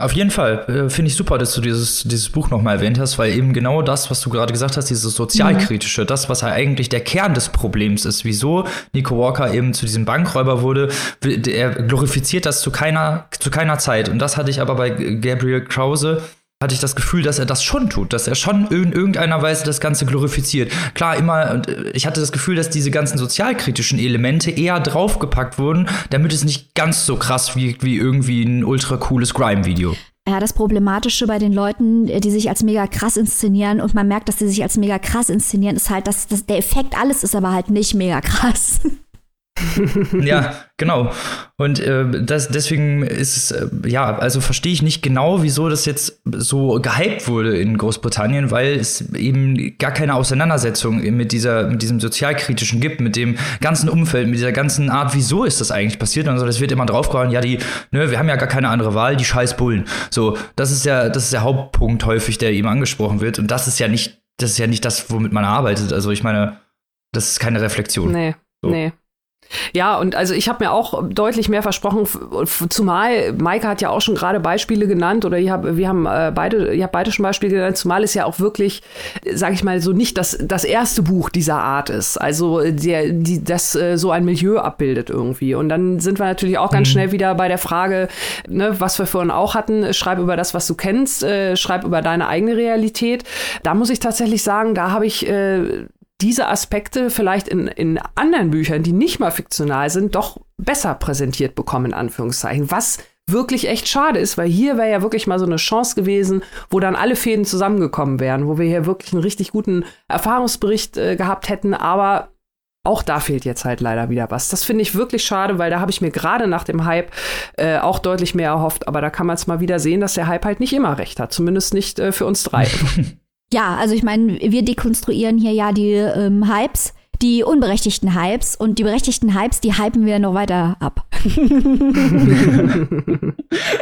Auf jeden Fall. Äh, Finde ich super, dass du dieses, dieses Buch nochmal erwähnt hast, weil eben genau das, was du gerade gesagt hast, dieses sozialkritische, mhm. das, was ja eigentlich der Kern des Problems ist, wieso Nico Walker eben zu diesem Bankräuber wurde, er glorifiziert das zu keiner, zu keiner Zeit. Und das hatte ich aber bei Gabriel Krause hatte ich das Gefühl, dass er das schon tut, dass er schon in irgendeiner Weise das Ganze glorifiziert. Klar, immer, äh, ich hatte das Gefühl, dass diese ganzen sozialkritischen Elemente eher draufgepackt wurden, damit es nicht ganz so krass wie, wie irgendwie ein ultra cooles Grime-Video. Ja, das Problematische bei den Leuten, die sich als mega krass inszenieren und man merkt, dass sie sich als mega krass inszenieren, ist halt, dass, dass der Effekt alles ist aber halt nicht mega krass. ja, genau. Und äh, das, deswegen ist es, äh, ja, also verstehe ich nicht genau, wieso das jetzt so gehypt wurde in Großbritannien, weil es eben gar keine Auseinandersetzung mit, dieser, mit diesem sozialkritischen gibt, mit dem ganzen Umfeld, mit dieser ganzen Art, wieso ist das eigentlich passiert. Und so, das wird immer draufgehauen, ja, die, ne, wir haben ja gar keine andere Wahl, die scheiß Bullen. So, das ist ja, das ist der Hauptpunkt häufig, der ihm angesprochen wird. Und das ist ja nicht, das ist ja nicht das, womit man arbeitet. Also ich meine, das ist keine Reflexion. Nee, so. nee. Ja, und also ich habe mir auch deutlich mehr versprochen, zumal Maike hat ja auch schon gerade Beispiele genannt oder ich hab, wir haben äh, beide, ihr habt beide schon Beispiele genannt, zumal es ja auch wirklich, sage ich mal so, nicht das, das erste Buch dieser Art ist. Also der, die, das äh, so ein Milieu abbildet irgendwie. Und dann sind wir natürlich auch ganz mhm. schnell wieder bei der Frage, ne, was wir vorhin auch hatten, schreib über das, was du kennst, äh, schreib über deine eigene Realität. Da muss ich tatsächlich sagen, da habe ich äh, diese Aspekte vielleicht in, in anderen Büchern, die nicht mal fiktional sind, doch besser präsentiert bekommen, in Anführungszeichen. Was wirklich echt schade ist, weil hier wäre ja wirklich mal so eine Chance gewesen, wo dann alle Fäden zusammengekommen wären, wo wir hier wirklich einen richtig guten Erfahrungsbericht äh, gehabt hätten, aber auch da fehlt jetzt halt leider wieder was. Das finde ich wirklich schade, weil da habe ich mir gerade nach dem Hype äh, auch deutlich mehr erhofft. Aber da kann man es mal wieder sehen, dass der Hype halt nicht immer recht hat. Zumindest nicht äh, für uns drei. Ja, also ich meine, wir dekonstruieren hier ja die ähm, Hypes, die unberechtigten Hypes und die berechtigten Hypes, die hypen wir noch weiter ab.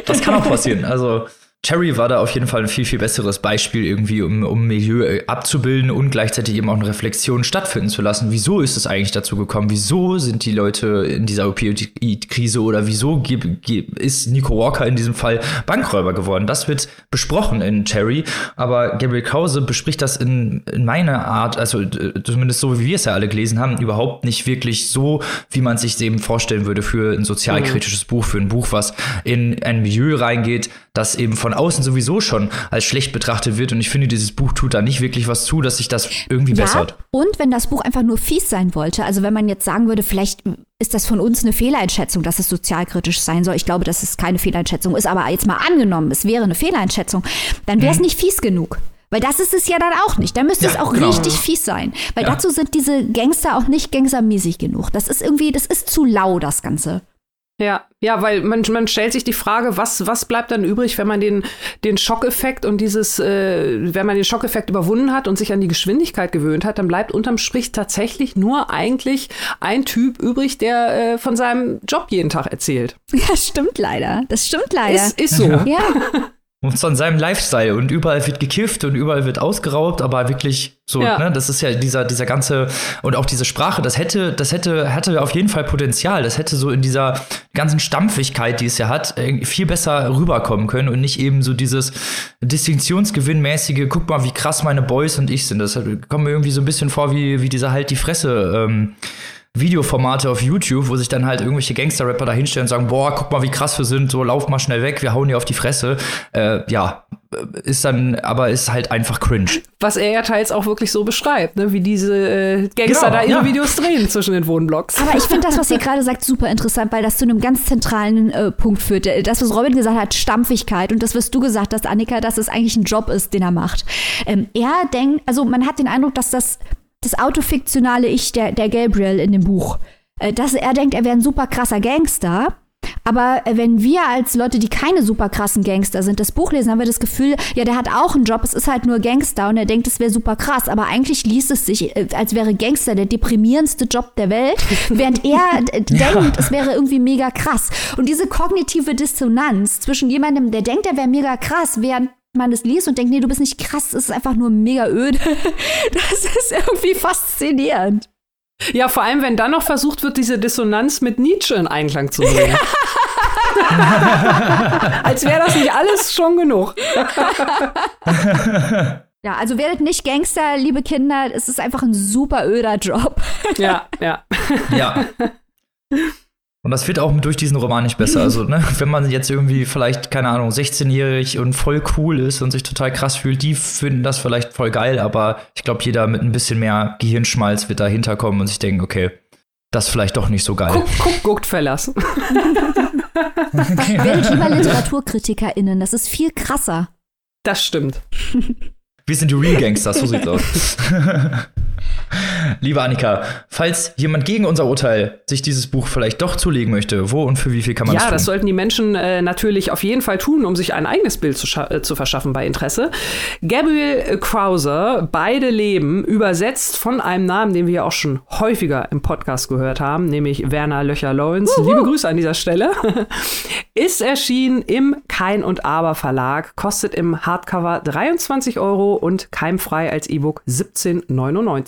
das kann auch passieren. Also Cherry war da auf jeden Fall ein viel, viel besseres Beispiel irgendwie, um, um Milieu äh, abzubilden und gleichzeitig eben auch eine Reflexion stattfinden zu lassen. Wieso ist es eigentlich dazu gekommen? Wieso sind die Leute in dieser Opioid-Krise oder wieso ist Nico Walker in diesem Fall Bankräuber geworden? Das wird besprochen in Cherry, aber Gabriel Krause bespricht das in, in meiner Art, also zumindest so, wie wir es ja alle gelesen haben, überhaupt nicht wirklich so, wie man sich eben vorstellen würde für ein sozialkritisches mhm. Buch, für ein Buch, was in ein Milieu reingeht, das eben von außen sowieso schon als schlecht betrachtet wird. Und ich finde, dieses Buch tut da nicht wirklich was zu, dass sich das irgendwie ja, bessert. Und wenn das Buch einfach nur fies sein wollte, also wenn man jetzt sagen würde, vielleicht ist das von uns eine Fehleinschätzung, dass es sozialkritisch sein soll. Ich glaube, dass es keine Fehleinschätzung ist, aber jetzt mal angenommen, es wäre eine Fehleinschätzung, dann wäre es mhm. nicht fies genug. Weil das ist es ja dann auch nicht. Da müsste ja, es auch genau. richtig fies sein. Weil ja. dazu sind diese Gangster auch nicht gangstermäßig genug. Das ist irgendwie, das ist zu lau, das Ganze. Ja, ja, weil man, man stellt sich die Frage, was, was bleibt dann übrig, wenn man den, den Schockeffekt und dieses, äh, wenn man den Schockeffekt überwunden hat und sich an die Geschwindigkeit gewöhnt hat, dann bleibt unterm Strich tatsächlich nur eigentlich ein Typ übrig, der äh, von seinem Job jeden Tag erzählt. Ja, stimmt leider. Das stimmt leider. Ist, ist so. Ja. Und von seinem Lifestyle und überall wird gekifft und überall wird ausgeraubt, aber wirklich so, ja. ne, das ist ja dieser, dieser ganze und auch diese Sprache, das hätte, das hätte, hätte auf jeden Fall Potenzial. Das hätte so in dieser ganzen Stampfigkeit, die es ja hat, viel besser rüberkommen können und nicht eben so dieses Distinktionsgewinnmäßige, guck mal, wie krass meine Boys und ich sind. Das kommt mir irgendwie so ein bisschen vor wie, wie dieser halt die Fresse, ähm, Videoformate auf YouTube, wo sich dann halt irgendwelche Gangster-Rapper da hinstellen und sagen, boah, guck mal, wie krass wir sind, so lauf mal schnell weg, wir hauen dir auf die Fresse. Äh, ja, ist dann, aber ist halt einfach cringe. Was er ja teils auch wirklich so beschreibt, ne? wie diese äh, Gangster genau, da ihre ja. Videos drehen zwischen den Wohnblocks. Aber ich finde das, was ihr gerade sagt, super interessant, weil das zu einem ganz zentralen äh, Punkt führt. Das, was Robin gesagt hat, Stampfigkeit und das, was du gesagt hast, Annika, dass es eigentlich ein Job ist, den er macht. Ähm, er denkt, also man hat den Eindruck, dass das das autofiktionale Ich der, der Gabriel in dem Buch. Äh, dass er denkt, er wäre ein super krasser Gangster. Aber äh, wenn wir als Leute, die keine super krassen Gangster sind, das Buch lesen, haben wir das Gefühl, ja, der hat auch einen Job, es ist halt nur Gangster und er denkt, es wäre super krass. Aber eigentlich liest es sich, äh, als wäre Gangster der deprimierendste Job der Welt, während er ja. denkt, es wäre irgendwie mega krass. Und diese kognitive Dissonanz zwischen jemandem, der denkt, er wäre mega krass, während man es liest und denkt, nee, du bist nicht krass, es ist einfach nur mega öde. Das ist irgendwie faszinierend. Ja, vor allem, wenn dann noch versucht wird, diese Dissonanz mit Nietzsche in Einklang zu bringen. Als wäre das nicht alles schon genug. ja, also werdet nicht Gangster, liebe Kinder. Es ist einfach ein super öder Job. ja, ja. Ja. Und das wird auch durch diesen Roman nicht besser. Also, ne, wenn man jetzt irgendwie vielleicht, keine Ahnung, 16-jährig und voll cool ist und sich total krass fühlt, die finden das vielleicht voll geil, aber ich glaube, jeder mit ein bisschen mehr Gehirnschmalz wird dahinter kommen und sich denken, okay, das ist vielleicht doch nicht so geil. Guck, guck, guckt Fellas. Werdet lieber LiteraturkritikerInnen, das ist viel krasser. Das stimmt. Wir sind die Real Gangsters, so sieht's aus. Liebe Annika, falls jemand gegen unser Urteil sich dieses Buch vielleicht doch zulegen möchte, wo und für wie viel kann man ja, das tun? Ja, das sollten die Menschen äh, natürlich auf jeden Fall tun, um sich ein eigenes Bild zu, äh, zu verschaffen bei Interesse. Gabriel Krauser, Beide Leben, übersetzt von einem Namen, den wir ja auch schon häufiger im Podcast gehört haben, nämlich Werner Löcher-Lawrence. Liebe Grüße an dieser Stelle. Ist erschienen im Kein und Aber Verlag, kostet im Hardcover 23 Euro und keimfrei als E-Book 17,99.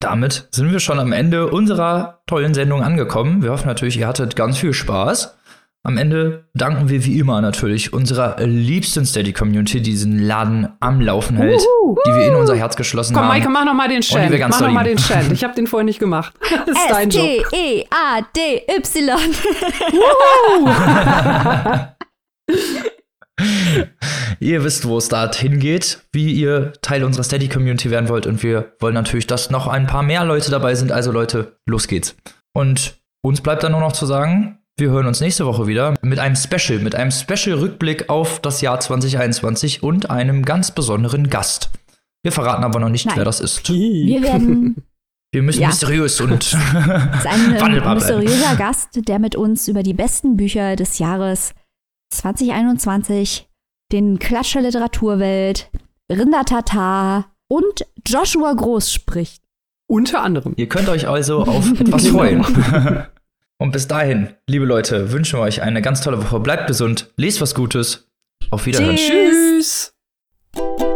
Damit sind wir schon am Ende unserer tollen Sendung angekommen. Wir hoffen natürlich, ihr hattet ganz viel Spaß. Am Ende danken wir wie immer natürlich unserer liebsten Steady-Community, die diesen Laden am Laufen hält, Uhu. die wir in unser Herz geschlossen Komm, haben. Komm, Maike, mach noch mal den Chant. Mach noch mal den Chant. Ich habe den vorher nicht gemacht. Das ist dein Job. S-T-E-A-D-Y. ihr wisst, wo es da hingeht, wie ihr Teil unserer Steady-Community werden wollt. Und wir wollen natürlich, dass noch ein paar mehr Leute dabei sind. Also Leute, los geht's. Und uns bleibt dann nur noch zu sagen, wir hören uns nächste Woche wieder mit einem Special, mit einem Special-Rückblick auf das Jahr 2021 und einem ganz besonderen Gast. Wir verraten aber noch nicht, Nein. wer das ist. Wir werden. Wir müssen ja. mysteriös und es ist ein mysteriöser Gast, der mit uns über die besten Bücher des Jahres 2021 den Klatsch der Literaturwelt, Rindertatar und Joshua Groß spricht. Unter anderem. Ihr könnt euch also auf etwas freuen. Und bis dahin, liebe Leute, wünschen wir euch eine ganz tolle Woche. Bleibt gesund, lest was Gutes. Auf Wiederhören. Tschüss. Tschüss.